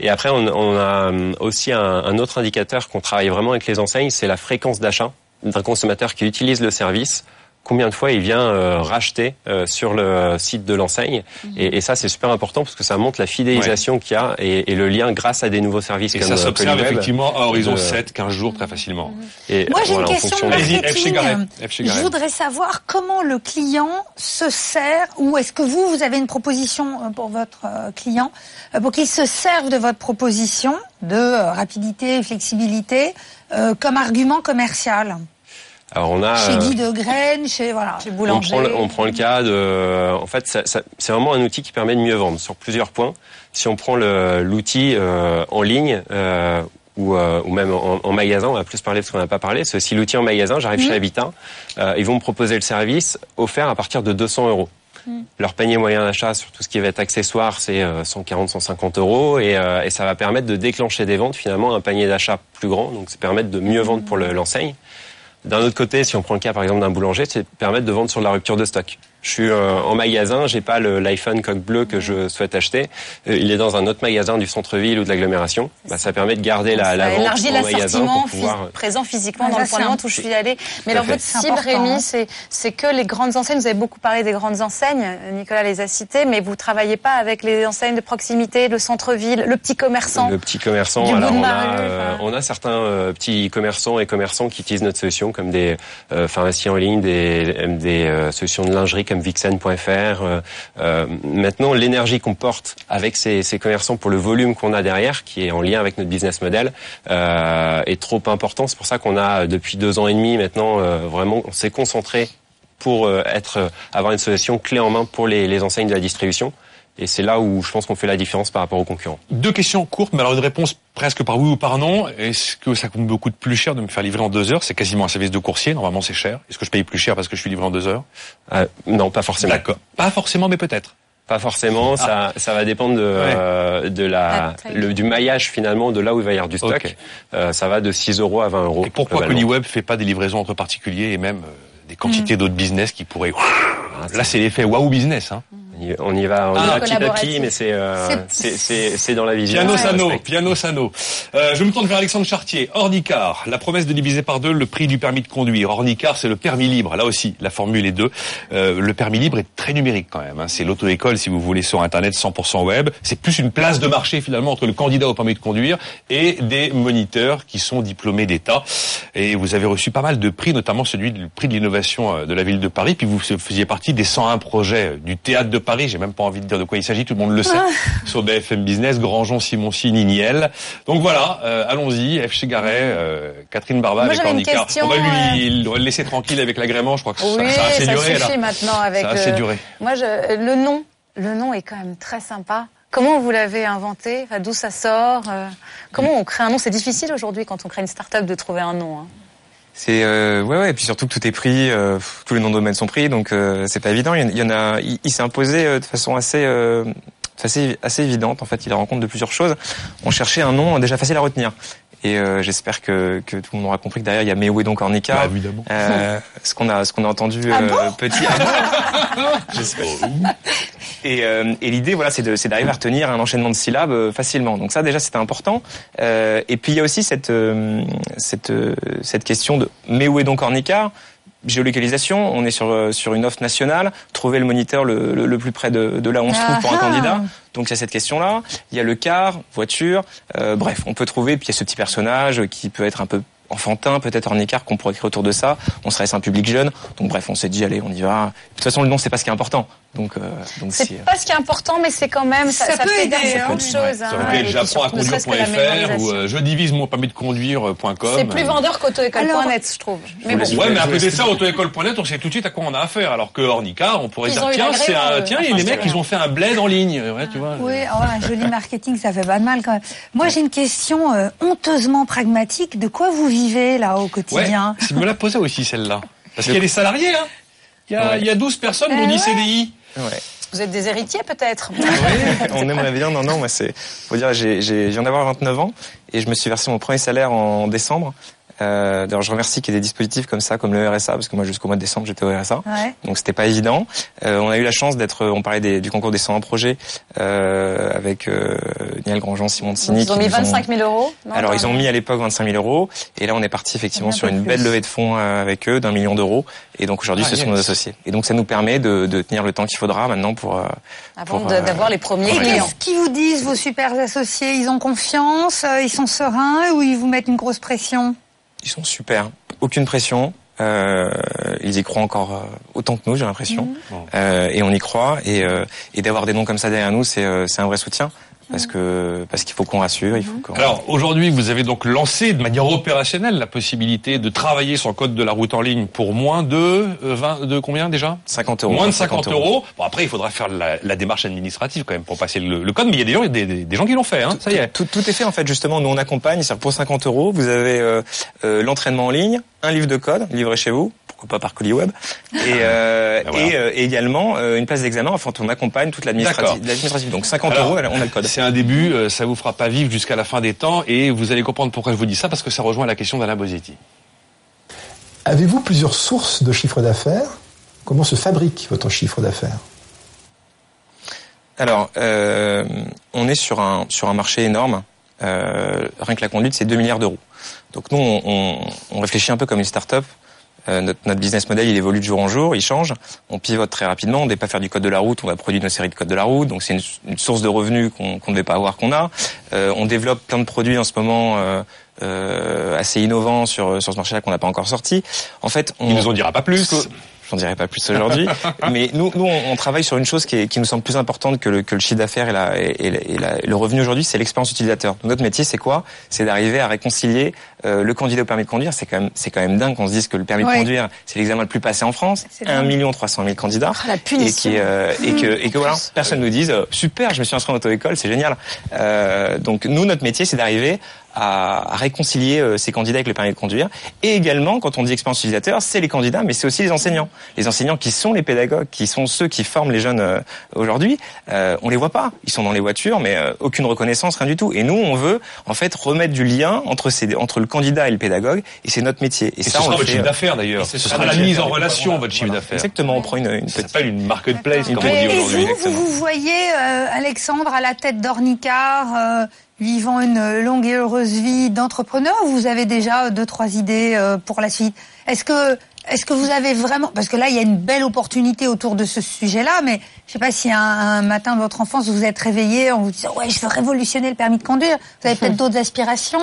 Et après on, on a hum, aussi un, un autre indicateur qu'on travaille vraiment avec les enseignes, c'est la fréquence d'achat d'un consommateur qui utilise le service combien de fois il vient euh, racheter euh, sur le site de l'enseigne. Et, et ça, c'est super important parce que ça montre la fidélisation qu'il y a et, et le lien grâce à des nouveaux services Et comme ça euh, s'observe effectivement à horizon De- 7, 15 jours très facilement. Et Moi, j'ai voilà, une en question fonction de marketing. Je voudrais savoir comment le client se sert, ou est-ce que vous, vous avez une proposition euh, pour votre euh, client, euh, pour qu'il se serve de votre proposition de rapidité, flexibilité, euh, comme argument commercial? Alors on a Chez euh, Guy de Graine, chez voilà. Chez on Boulanger. prend, le, on prend le cas de, en fait, ça- ça- c'est vraiment un outil qui permet de mieux vendre sur plusieurs points. Si on prend le- l'outil euh, en ligne euh, ou, euh, ou même en, en magasin, on va plus parler parce qu'on n'a pas parlé. C'est aussi l'outil en magasin. J'arrive chez Habitat, euh, ils vont me proposer le service offert à partir de 200 euros. Leur panier moyen d'achat sur tout ce qui va être accessoire, c'est euh, 140-150 euros et, euh, et ça va permettre de déclencher des ventes finalement un panier d'achat plus grand. Donc ça permet de mieux vendre pour le- l'enseigne. D'un autre côté, si on prend le cas par exemple d'un boulanger, c'est permettre de vendre sur la rupture de stock. Je suis euh, en magasin, j'ai pas le- l'iPhone coque bleu que je souhaite acheter. Euh, il est dans un autre magasin du centre-ville ou de l'agglomération. Bah, ça permet de garder la, la Ça vente élargit en magasin l'assortiment pour pouvoir. phys- présent physiquement Ah, dans le point de vente où je suis allée. Mais alors votre cible, Rémi, c'est c'est que les grandes enseignes. Vous avez beaucoup parlé des grandes enseignes. Nicolas les a citées, mais vous travaillez pas avec les enseignes de proximité, le centre-ville, le petit commerçant. Le petit commerçant, Du alors on a, euh, on a certains euh, petits commerçants et commerçants qui utilisent notre solution comme des euh, pharmacies en ligne, des, des euh, solutions de lingerie comme Vixen.fr. Euh, euh, maintenant, l'énergie qu'on porte avec ces, ces commerçants pour le volume qu'on a derrière, qui est en lien avec notre business model, euh, est trop important. C'est pour ça qu'on a depuis deux ans et demi maintenant euh, vraiment, on s'est concentré pour euh, être euh, avoir une solution clé en main pour les, les enseignes de la distribution. Et c'est là où je pense qu'on fait la différence par rapport aux concurrents. Deux questions courtes, mais alors une réponse presque par oui ou par non. Est-ce que ça coûte beaucoup de plus cher de me faire livrer en deux heures? C'est quasiment un service de coursier, normalement c'est cher. Est-ce que je paye plus cher parce que je suis livré en deux heures? Euh, non, pas forcément. D'accord. Pas forcément, mais peut-être. Pas forcément, ça, ça va dépendre de, euh, de la, le, du maillage finalement, de là où il va y avoir du stock. Euh, ça va de 6 euros à 20 euros. Et pourquoi. ColiWeb fait pas des livraisons entre particuliers et même euh, des quantités d'autres business qui pourraient... Là, c'est l'effet waouh business. Hein. Y- On y va, on y Ah. va petit à petit, mais c'est euh, C'est- c'est c'est c'est dans la vision. Piano Sano. Piano Sano. Euh, je me tourne vers Alexandre Chartier. Ornicar, la promesse de diviser par deux le prix du permis de conduire. Ornicar, c'est le permis libre. Là aussi, la formule est deux. Euh, le permis libre est très numérique quand même. hein. C'est l'auto-école, si vous voulez, sur Internet 100% web. C'est plus une place de marché finalement entre le candidat au permis de conduire et des moniteurs qui sont diplômés d'État. Et vous avez reçu pas mal de prix, notamment celui du prix de l'innovation euh, de la ville de Paris. Puis vous faisiez partie des 101 projets du théâtre de Paris. J'ai même pas envie de dire de quoi il s'agit, tout le monde le sait. Sur BFM Business, Grandjean, Simoncy, Niniel. Donc voilà, euh, allons-y, F. Chegaray, euh, Catherine Barba Moi, avec question, On va lui on va le laisser tranquille avec l'agrément, je crois que ça- Oui, ça, a assez ça duré suffit là. maintenant avec. Ça a assez euh, duré. Moi, je, le nom, le nom est quand même très sympa. Comment vous l'avez inventé? Enfin, D'où ça sort? Euh, Comment on crée un nom? C'est difficile aujourd'hui quand on crée une start-up de trouver un nom. hein. C'est euh, ouais ouais et puis surtout que tout est pris, euh, tous les noms de domaine sont pris donc euh, c'est pas évident. Il y en- il y en a, il, il s'est imposé euh, de façon assez euh, assez assez évidente. En fait, il a rencontre de plusieurs choses. On cherchait un nom déjà facile à retenir. Et euh, j'espère que, que tout le monde aura compris que derrière il y a Mais où est donc Ornica Bah, évidemment. Euh, ce qu'on a ce qu'on a entendu Ah euh, bon petit. Ah bon J'espère. Et, euh, et l'idée, voilà, c'est de- c'est d'arriver à retenir un enchaînement de syllabes euh, facilement. Donc ça, déjà, c'était important. Euh, et puis il y a aussi cette euh, cette euh, cette question de mais où est donc Ornica Géolocalisation, on est sur euh, sur une offre nationale. Trouver le moniteur le, le, le plus près de, de là où on se trouve pour un candidat. Donc il y a cette question-là. Il y a le car, voiture. Euh, bref, on peut trouver. Puis il y a ce petit personnage qui peut être un peu enfantin, peut-être ornicard qu'on pourrait créer autour de ça. On à un public jeune. Donc bref, on s'est dit allez, on y va. De toute façon, le nom c'est pas ce qui est important. Donc euh, donc C'est si, euh, pas ce qui est important, mais c'est quand même ça, Ça ça peut fait aider, hein. beaucoup de choses. Ça hein, pu et être j'apprends à conduire.fr ou euh, je divise mon permis de conduire.com. C'est plus vendeur qu'auto-école.net, je trouve. Mais bon. Ouais, mais à côté de ça, auto-école.net, on sait tout de suite à quoi on a affaire. Alors que Ornica, on pourrait Ils dire, tiens, c'est un, eux. tiens, et les mecs, ils ont fait un bled en ligne. Ouais, tu vois. Oui, oh, un joli marketing, ça fait pas de mal quand même. Moi, j'ai une question honteusement pragmatique. De quoi vous vivez là au Ouais, quotidien je me la posais aussi celle-là. Parce qu'il y a des salariés, hein. Il y a, Ouais. il y a 12 personnes, Eh on dit ouais. CDI. Ouais. Vous êtes des héritiers peut-être on aimerait bien. Non, non, moi c'est. Faut dire, j'ai, j'ai, je viens d'avoir 29 ans et je me suis versé mon premier salaire en décembre. Euh, D'ailleurs, je remercie qu'il y ait des dispositifs comme ça, comme le RSA, parce que moi jusqu'au mois de décembre j'étais au RSA, Ouais. donc c'était pas évident. Euh, on a eu la chance d'être, on parlait des- du concours des 101 projets euh, avec euh, Niel Grandjean, Simon de Signy. Ils ont mis nous 25 000 euros non, Alors ils ont mis à l'époque 25 000 euros et là on est parti effectivement sur une plus. belle levée de fonds euh, avec eux d'un million d'euros et donc aujourd'hui Ah, ce sont nos associés et donc ça nous permet de, de tenir le temps qu'il faudra maintenant pour euh, Avant euh, d'avoir les premiers clients. Qu'est-ce qu'ils vous disent, vos super associés? Ils ont confiance Ils sont sereins Ou ils vous mettent une grosse pression? Ils sont super. Aucune pression. Euh, ils y croient encore euh, autant que nous, j'ai l'impression. Euh, et on y croit. Et, euh, et d'avoir des noms comme ça derrière nous, c'est euh, c'est un vrai soutien. Parce que parce qu'il faut qu'on rassure, il faut qu'on... Alors aujourd'hui, vous avez donc lancé de manière opérationnelle la possibilité de travailler sur le code de la route en ligne pour moins de euh, 20, de combien déjà? 50 euros. Moins de 50 euros. Bon après, il faudra faire la, la démarche administrative quand même pour passer le, le code, mais il y a des gens, des, gens qui l'ont fait. Hein, ça y est. Tout, tout est fait en fait justement. Nous on accompagne. C'est pour 50 euros, vous avez euh, euh, l'entraînement en ligne, un livre de code livré chez vous, pourquoi pas par colis web, et, euh, Ben voilà. et, euh, également euh, une place d'examen. Enfin, on accompagne toute l'administrative. Donc 50 Alors, euros, on a le code. C'est un début, ça vous fera pas vivre jusqu'à la fin des temps, et vous allez comprendre pourquoi je vous dis ça, parce que ça rejoint la question d'Alain Bosetti. Avez-vous plusieurs sources de chiffre d'affaires? Comment se fabrique votre chiffre d'affaires? Alors, euh, on est sur un, sur un marché énorme. Euh, rien que la conduite, c'est 2 milliards d'euros. Donc nous, on, on, on réfléchit un peu comme une start-up. Euh, notre, notre, business model, il évolue de jour en jour, il change. On pivote très rapidement. On ne devait pas faire du code de la route, on va produire nos séries de code de la route. Donc c'est une, une, source de revenus qu'on qu ne devait pas avoir, qu'on a. Euh, on développe plein de produits en ce moment euh, euh assez innovants sur, sur ce marché-là qu'on n'a pas encore sorti. En fait, on ne nous en dira pas plus. J'en dirai pas plus aujourd'hui. mais nous, nous, on, travaille sur une chose qui, est, qui, nous semble plus importante que le, que le chiffre d'affaires et, la, et, et, la, et, le revenu aujourd'hui, c'est l'expérience utilisateur. notre métier, c'est quoi? C'est d'arriver à réconcilier euh, le candidat au permis de conduire. C'est quand même, c'est quand même dingue qu'on se dise que le permis ouais. de conduire, c'est l'examen le plus passé en France. 1 million 300 000 candidats. Oh, la punition. Et, qui, euh, et que, et que voilà, personne nous dise super, je me suis inscrit en auto-école, c'est génial. Euh, donc nous, notre métier, c'est d'arriver à, réconcilier euh, ces candidats avec le permis de conduire. Et également, quand on dit expérience utilisateur, c'est les candidats, mais c'est aussi les enseignants. Les enseignants qui sont les pédagogues, qui sont ceux qui forment les jeunes euh, aujourd'hui, euh, on les voit pas. Ils sont dans les voitures, mais euh, aucune reconnaissance, rien du tout. Et nous, on veut en fait remettre du lien entre ces, entre le candidat et le pédagogue, et c'est notre métier. Et, et ça, ce on sera votre chiffre d'affaires d'ailleurs. Ce sera la mise en relation, voilà, votre chiffre d'affaires. Exactement. On prend une, une petite. Ça s'appelle une marketplace, comme on dit et aujourd'hui. vous, vous, vous voyez euh, Alexandre à la tête d'Ornicar vivant une longue et heureuse vie d'entrepreneur ou vous avez déjà deux trois idées euh, pour la suite? Est-ce que est-ce que vous avez vraiment parce que là il y a une belle opportunité autour de ce sujet-là mais je sais pas si un, un, matin de votre enfance vous vous êtes réveillé en vous disant ouais je veux révolutionner le permis de conduire vous avez peut-être d'autres aspirations?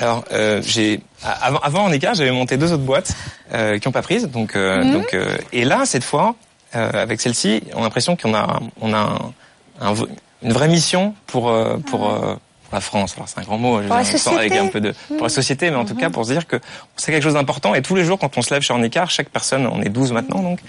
Alors, euh, j'ai avant, avant en écart, j'avais monté deux autres boîtes euh, qui n'ont pas prise. Donc, euh, mmh. donc, et là, cette fois, avec celle-ci, on a l'impression qu'on a, on a un, un, une vraie mission pour, pour, Ah. La France. Alors c'est un grand mot, pour la société. avec un peu de pour la société, mais en mmh. tout cas pour se dire que c'est quelque chose d'important. Et tous les jours, quand on se lève chez En Écart, chaque personne, on est 12 maintenant, donc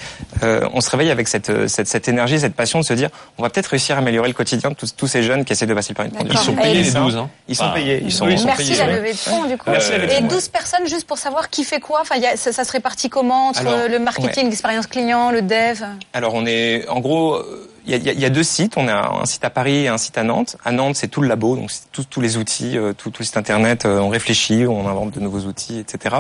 euh, on se réveille avec cette, cette, cette énergie, cette passion de se dire, on va peut-être réussir à améliorer le quotidien de tous, tous ces jeunes qui essaient de passer le permis de conduire. Ils sont payés les 12, hein. Ils sont payés. Ils sont, oui, ils sont Merci payés, la levée de fonds du coup. Euh, Et 12 personnes juste pour savoir qui fait quoi. Enfin, y a, ça, ça, se répartit comment entre Alors, le marketing, ouais. l'expérience client, le dev? Alors on est, en gros. Il y, a, deux sites. On a un site à Paris et un site à Nantes. À Nantes, c'est tout le labo, donc tous, tous les outils, euh, tout, tout, le site internet. Euh, on réfléchit, on invente de nouveaux outils, etc.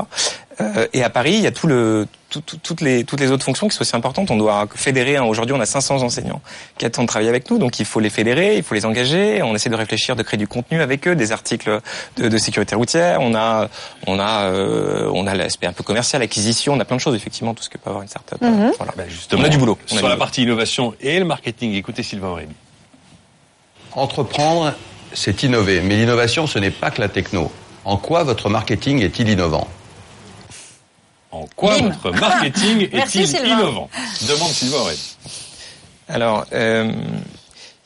Euh, et à Paris, il y a tout le, tout, tout, toutes les toutes les autres fonctions qui sont aussi importantes. On doit fédérer. Hein. Aujourd'hui, on a 500 enseignants qui attendent de travailler avec nous, donc il faut les fédérer, il faut les engager. On essaie de réfléchir, de créer du contenu avec eux, des articles de, de sécurité routière. On a on a euh, on a l'aspect un peu commercial, acquisition. On a plein de choses effectivement, tout ce que peut avoir une startup. Mhm. Mm -hmm. Voilà. Ben justement, on a du boulot. On sur a la boulot. partie innovation et le marketing, écoutez Sylvain Aurébi. Entreprendre, c'est innover, mais l'innovation, ce n'est pas que la techno. En quoi votre marketing est-il innovant? En quoi Bim. votre marketing est-il innovant? Demande Sylvain Aurébi. Alors, euh,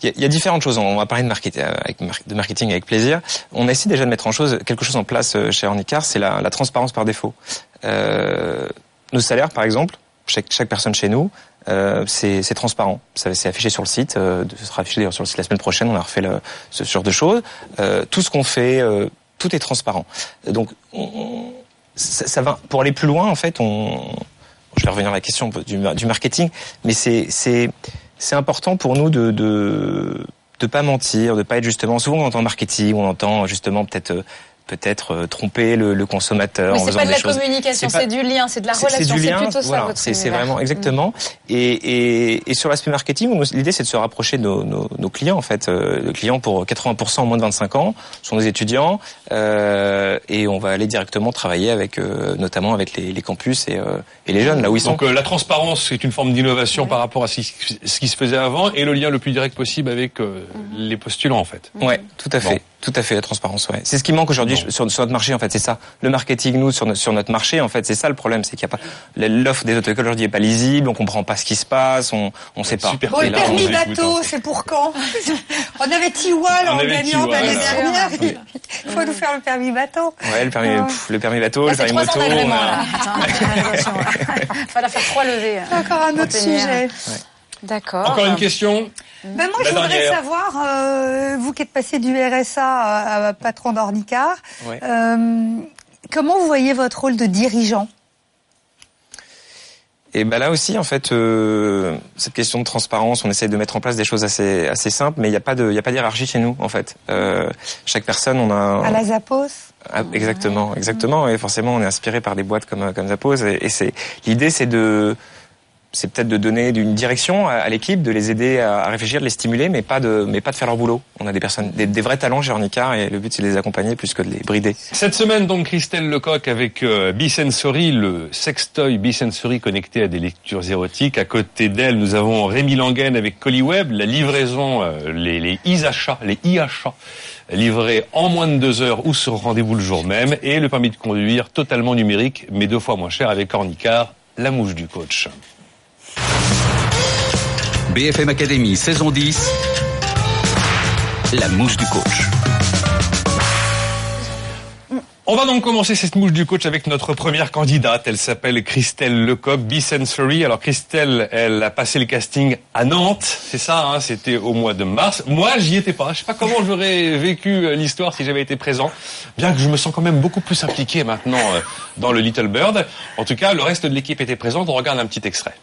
il y, a, il y, a différentes choses. On va parler de marketing, avec, de marketing avec plaisir. On a essayé déjà de mettre en chose, quelque chose en place euh, chez Ornicar, c'est la, la, transparence par défaut. Euh, nos salaires, par exemple, chaque, chaque personne chez nous, euh, c'est transparent. Ça C'est affiché sur le site. Euh, ce sera affiché d'ailleurs sur le site la semaine prochaine. On a refait le, ce genre de choses. Euh, tout ce qu'on fait, euh, tout est transparent. Donc, on, ça, ça, va. Pour aller plus loin, en fait, on. Je vais revenir à la question du, du marketing, mais c'est c'est important pour nous de, de de pas mentir, de pas être justement. Souvent, on entend marketing, on entend justement peut-être peut-être euh, tromper le, le consommateur. Mais en c'est pas de la choses. communication, c'est du lien, c'est de la C'est relation, du c'est lien, plutôt ça voilà, votre c'est vraiment exactement. Et, et, et sur l'aspect marketing, l'idée c'est de se rapprocher de nos, nos, nos clients en fait. Euh, les clients pour 80% en moins de 25 ans sont des étudiants euh, et on va aller directement travailler avec euh, notamment avec les, les campus et, euh, et les jeunes là où ils sont. Donc euh, la transparence c'est une forme d'innovation par rapport à ce qui, ce qui se faisait avant et le lien le plus direct possible avec euh, les postulants en fait. Ouais, tout à fait. Bon. Tout à fait, la transparence, ouais. C'est ce qui manque aujourd'hui sur, sur, notre marché, en fait, c'est ça. Le marketing, nous, sur, notre, sur notre marché, en fait, c'est ça le problème, c'est qu'il n'y a pas, l'offre des auto-écoles aujourd'hui n'est pas lisible, on comprend pas ce qui se passe, on, on sait pas. Bon, le là, permis bateau, c'est pour quand On avait Tiwal On en gagnant l'année dernière. Il faut nous faire le permis bateau. Ouais, le permis, pff, le permis bateau, Là, le permis moto. d'agrément, on a- là. Attends, attention. Fallait faire trois levées. euh, Encore un autre sujet. D'accord. Encore une question Ben moi, La je voudrais dernière. savoir, euh, vous qui êtes passé du RSA à, à patron d'Ornicar, Ouais. euh, comment vous voyez votre rôle de dirigeant? Et ben là aussi, en fait, euh, cette question de transparence, on essaye de mettre en place des choses assez assez simples, mais il n'y a pas de il y a pas chez nous, en fait. Euh, chaque personne, on a un- À la Zappos? Ah, exactement, exactement. Et forcément, on est inspiré par des boîtes comme comme Zappos. Et, et c'est l'idée, c'est de c'est peut-être de donner une direction à, l'équipe, de les aider à, réfléchir, de les stimuler, mais pas de mais pas de faire leur boulot. On a des personnes, des, vrais talents chez Ornicar, et le but c'est de les accompagner plus que de les brider. Cette semaine, donc, Christelle Lecoq avec euh, le sextoy Bisensory connecté à des lectures érotiques. À côté d'elle, nous avons Rémi Langen avec Colliweb, la livraison, euh, les, les e-achats, les e-achats livrés en moins de deux heures ou sur rendez-vous le jour même. Et le permis de conduire totalement numérique, mais deux fois moins cher avec Ornicar, la mouche du coach. BFM Academy, saison 10. La mouche du coach. On va donc commencer cette mouche du coach avec notre première candidate. Elle s'appelle Christelle Lecoq, Bisensory. Alors Christelle, elle a passé le casting à Nantes, c'est ça, hein, c'était au mois de mars. Moi, j'y étais pas. Je sais pas comment j'aurais vécu euh, l'histoire si j'avais été présent. Bien que je me sens quand même beaucoup plus impliqué maintenant euh, dans le Little Bird. En tout cas, le reste de l'équipe était présente. On regarde un petit extrait.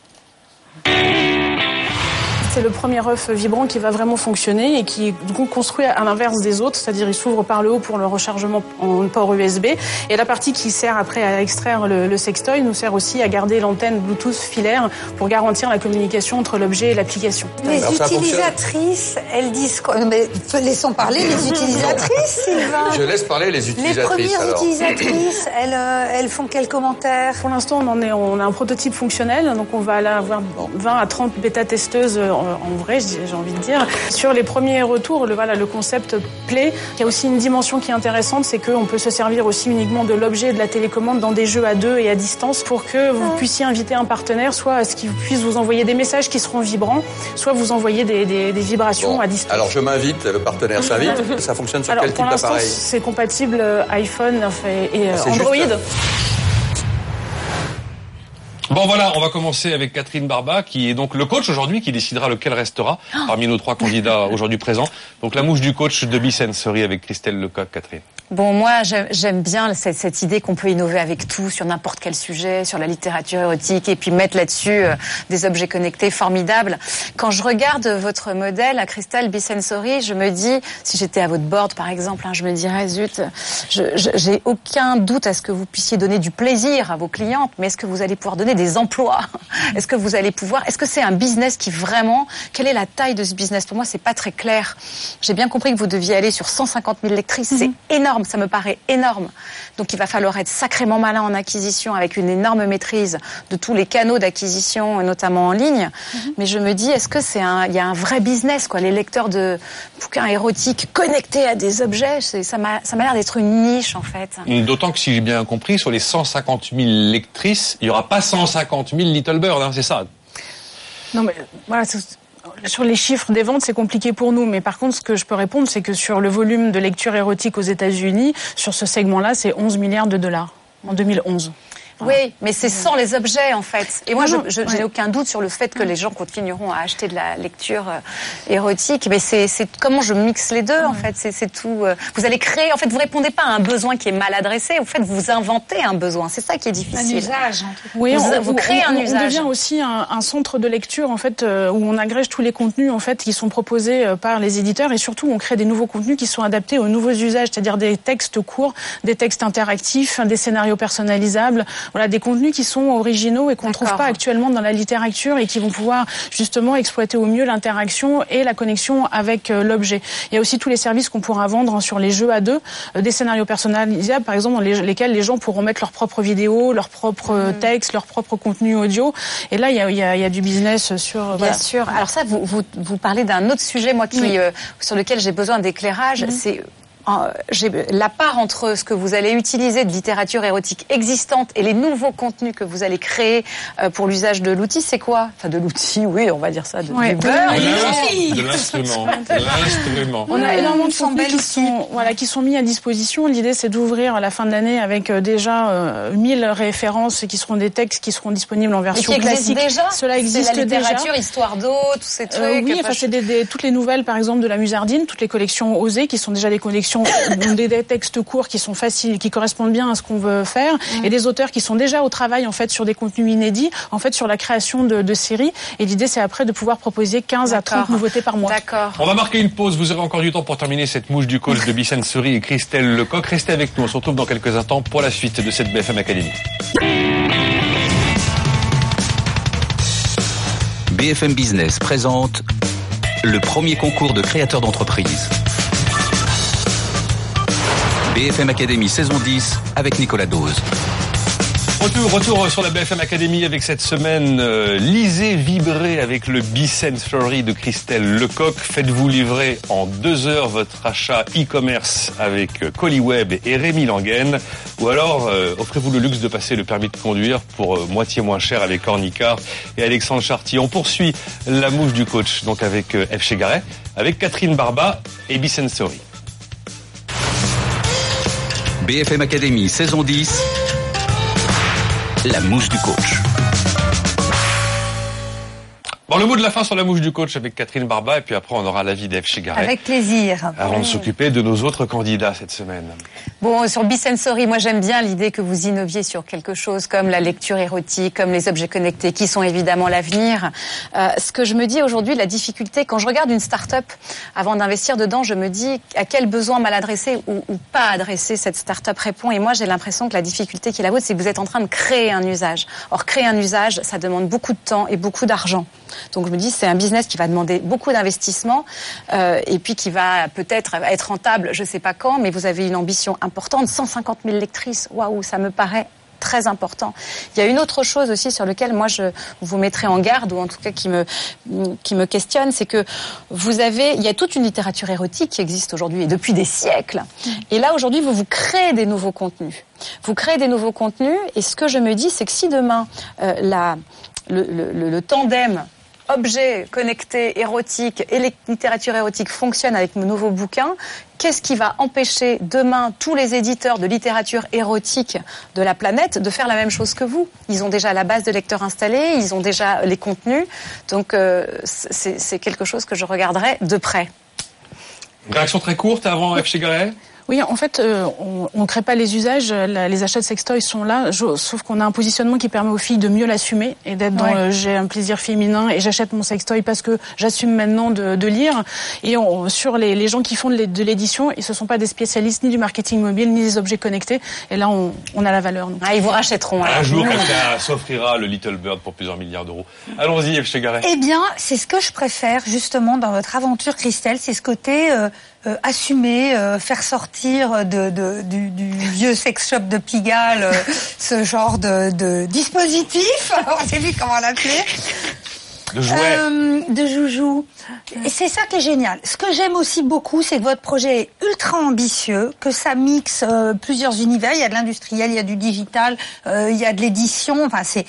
C'est le premier œuf vibrant qui va vraiment fonctionner et qui est du coup construit à l'inverse des autres, c'est-à-dire il s'ouvre par le haut pour le rechargement en port USB et la partie qui sert après à extraire le, le sextoy nous sert aussi à garder l'antenne Bluetooth filaire pour garantir la communication entre l'objet et l'application. Les utilisatrices, elles disent quoi? Mais laissons parler les utilisatrices, Sylvain. Je laisse parler les Les utilisatrices premières alors. utilisatrices, elles, euh, elles font quels commentaires? Pour l'instant, on en est, on a un prototype fonctionnel, donc on va aller avoir 20 à 30 bêta-testeuses en, en vrai, j'ai envie de dire. Sur les premiers retours, le, voilà, le concept plaît. Il y a aussi une dimension qui est intéressante, c'est qu'on peut se servir aussi uniquement de l'objet et de la télécommande dans des jeux à deux et à distance pour que vous puissiez inviter un partenaire, soit à ce qu'il puisse vous envoyer des messages qui seront vibrants, soit vous envoyer des, des- des vibrations Bon, à distance. alors je m'invite, le partenaire s'invite. Ça fonctionne sur Alors, quel pour type l'instant, d'appareil? c'est compatible euh, iPhone et euh, Ah, Android. Bon voilà, on va commencer avec Catherine Barba, qui est donc le coach aujourd'hui, qui décidera lequel restera parmi nos trois candidats aujourd'hui présents. Donc la mouche du coach de Bisensory avec Christelle Lecoq, Catherine. Bon, moi, j'aime- bien cette, cette idée qu'on peut innover avec tout, sur n'importe quel sujet, sur la littérature érotique, et puis mettre là-dessus euh, des objets connectés formidables. Quand je regarde votre modèle, à Crystal Bisensory, je me dis, si j'étais à votre board, par exemple, hein, je me dirais, zut, j'ai aucun doute à ce que vous puissiez donner du plaisir à vos clientes, mais est-ce que vous allez pouvoir donner des emplois? Est-ce que vous allez pouvoir Est-ce que c'est un business qui vraiment Quelle est la taille de ce business? Pour moi, c'est pas très clair. J'ai bien compris que vous deviez aller sur 150 000 lectrices. C'est énorme, ça me paraît énorme. Donc, il va falloir être sacrément malin en acquisition, avec une énorme maîtrise de tous les canaux d'acquisition, notamment en ligne. Mais je me dis, est-ce que c'est un, il y a un vrai business, quoi Les lecteurs de bouquins érotiques connectés à des objets, ça m'a, ça m'a l'air d'être une niche, en fait. D'autant que si j'ai bien compris, sur les 150 000 lectrices, il n'y aura pas 150 000 Little Bird, hein, c'est ça? Non, mais voilà, sur les chiffres des ventes, c'est compliqué pour nous. Mais par contre, ce que je peux répondre, c'est que sur le volume de lecture érotique aux États-Unis, sur ce segment-là, c'est 11 milliards de dollars en 2011. Oui, mais c'est sans les objets en fait. Et moi, Non, je, ouais. n'ai aucun doute sur le fait que les gens continueront à acheter de la lecture euh, érotique. Mais c'est c'est comment je mixe les deux en fait. C'est c'est tout. euh, Vous allez créer. En fait, vous répondez pas à un besoin qui est mal adressé. En fait, vous inventez un besoin. C'est ça qui est difficile. usage, en tout cas. Oui, Vous- on, vous on- créez un on- on usage. devient aussi un, un centre de lecture en fait euh, où on agrège tous les contenus en fait qui sont proposés euh, par les éditeurs et surtout on crée des nouveaux contenus qui sont adaptés aux nouveaux usages, c'est-à-dire des textes courts, des textes interactifs, des scénarios personnalisables, voilà des contenus qui sont originaux et qu'on ne trouve pas actuellement dans la littérature et qui vont pouvoir justement exploiter au mieux l'interaction et la connexion avec euh, l'objet. Il y a aussi tous les services qu'on pourra vendre sur les jeux à deux, euh, des scénarios personnalisables par exemple dans les- lesquels les gens pourront mettre leurs propres vidéos, leurs propres euh, Mm. textes, leurs propres contenus audio. Et là, il y a, il y a- il y a du business sur. Bien voilà. sûr. Alors ça, vous, vous, vous parlez d'un autre sujet, moi, qui, Oui. euh, sur lequel j'ai besoin d'éclairage. C'est euh, j'ai- la part entre ce que vous allez utiliser de littérature érotique existante et les nouveaux contenus que vous allez créer euh, pour l'usage de l'outil, c'est quoi? Enfin, de l'outil, oui, on va dire ça, de, Ouais. du beurre. De l'instrument. De l'instrument. On a énormément de contenus qui sont, voilà, qui sont mis à disposition. L'idée, c'est d'ouvrir à la fin de l'année avec euh, déjà euh, 1000 références qui seront des textes qui seront disponibles en Mais version qui existe classique. déjà? Cela C'est existe la déjà. littérature, histoire d'eau, tous ces trucs. Euh, oui, Enfin, enfin, c'est des, des- toutes les nouvelles, par exemple, de la Musardine, toutes les collections osées, qui sont déjà des collections des, des textes courts qui sont faciles, qui correspondent bien à ce qu'on veut faire, et des auteurs qui sont déjà au travail en fait sur des contenus inédits, en fait sur la création de, de séries. Et l'idée c'est après de pouvoir proposer 15 à 30 nouveautés par mois. D'accord. On va marquer une pause. Vous aurez encore du temps pour terminer cette mouche du coach de Bissen Seri et Christelle Lecoq. Restez avec nous. On se retrouve dans quelques instants pour la suite de cette BFM Academy. BFM Business présente le premier concours de créateurs d'entreprise. BFM Academy saison 10 avec Nicolas Dose. Retour, retour sur la BFM Academy avec cette semaine euh, Lisez, vibrez avec le Bicense Story de Christelle Lecoq. Faites-vous livrer en deux heures votre achat e-commerce avec euh, Colliweb et Rémi Languen. Ou alors, euh, offrez-vous le luxe de passer le permis de conduire pour moitié moins cher avec Ornicar et Alexandre Chartier. On poursuit la mouche du coach, donc avec F. Chegaray, avec Catherine Barba et Bicense Story. BFM Academy saison 10. La mouche du coach. Bon, le mot de la fin sur la mouche du coach avec Catherine Barba et puis après on aura l'avis d'Eve Chegaray. Avec plaisir. Avant de s'occuper de nos autres candidats cette semaine. Bon, sur Bisensory, moi j'aime bien l'idée que vous innoviez sur quelque chose comme la lecture érotique, comme les objets connectés, qui sont évidemment l'avenir. Euh, ce que je me dis aujourd'hui, la difficulté, quand je regarde une start-up, avant d'investir dedans, je me dis à quel besoin mal adressé ou, ou pas adressé cette start-up répond. Et moi j'ai l'impression que la difficulté qui est la vôtre, c'est que vous êtes en train de créer un usage. Or, créer un usage, ça demande beaucoup de temps et beaucoup d'argent. Donc je me dis c'est un business qui va demander beaucoup d'investissement euh, et puis qui va peut-être être rentable, je sais pas quand, mais vous avez une ambition importante, 150 000 lectrices, waouh, ça me paraît très important. Il y a une autre chose aussi sur laquelle moi je vous mettrai en garde ou en tout cas qui me qui me questionne, c'est que vous avez il y a toute une littérature érotique qui existe aujourd'hui et depuis des siècles. Et là aujourd'hui vous vous créez des nouveaux contenus. Vous créez des nouveaux contenus et ce que je me dis c'est que si demain euh, la le, le, le tandem objets connectés érotiques et les littératures érotiques fonctionnent avec nos nouveaux bouquins, qu'est-ce qui va empêcher demain tous les éditeurs de littérature érotique de la planète de faire la même chose que vous? Ils ont déjà la base de lecteurs installée, ils ont déjà les contenus, donc euh, c'est quelque chose que je regarderai de près. Réaction très courte avant F. Chegaray oui, en fait, euh, on ne crée pas les usages. La, les achats de sextoys sont là, je, sauf qu'on a un positionnement qui permet aux filles de mieux l'assumer et d'être dans Ouais. le j'ai un plaisir féminin et j'achète mon sextoy parce que j'assume maintenant de, de lire. Et on, sur les, les gens qui font de l'é- de l'édition, ils ne sont pas des spécialistes ni du marketing mobile ni des objets connectés. Et là, on, on a la valeur. nous. Ah, ils vous rachèteront. Un jour, quelqu'un s'offrira le Little Bird pour plusieurs milliards d'euros. Allons-y, F. Chegaray. Eh bien, c'est ce que je préfère justement dans votre aventure, Christelle, c'est ce côté euh, euh, assumer, euh, faire sortir de, de- du, du vieux sex shop de Pigalle euh, ce genre de, de dispositif. On sait plus comment l'appeler. De jouets. De joujou. Et c'est ça qui est génial. Ce que j'aime aussi beaucoup, c'est que votre projet est ultra ambitieux, que ça mixe plusieurs univers. Il y a de l'industriel, il y a du digital, il y a de l'édition. Enfin, c'est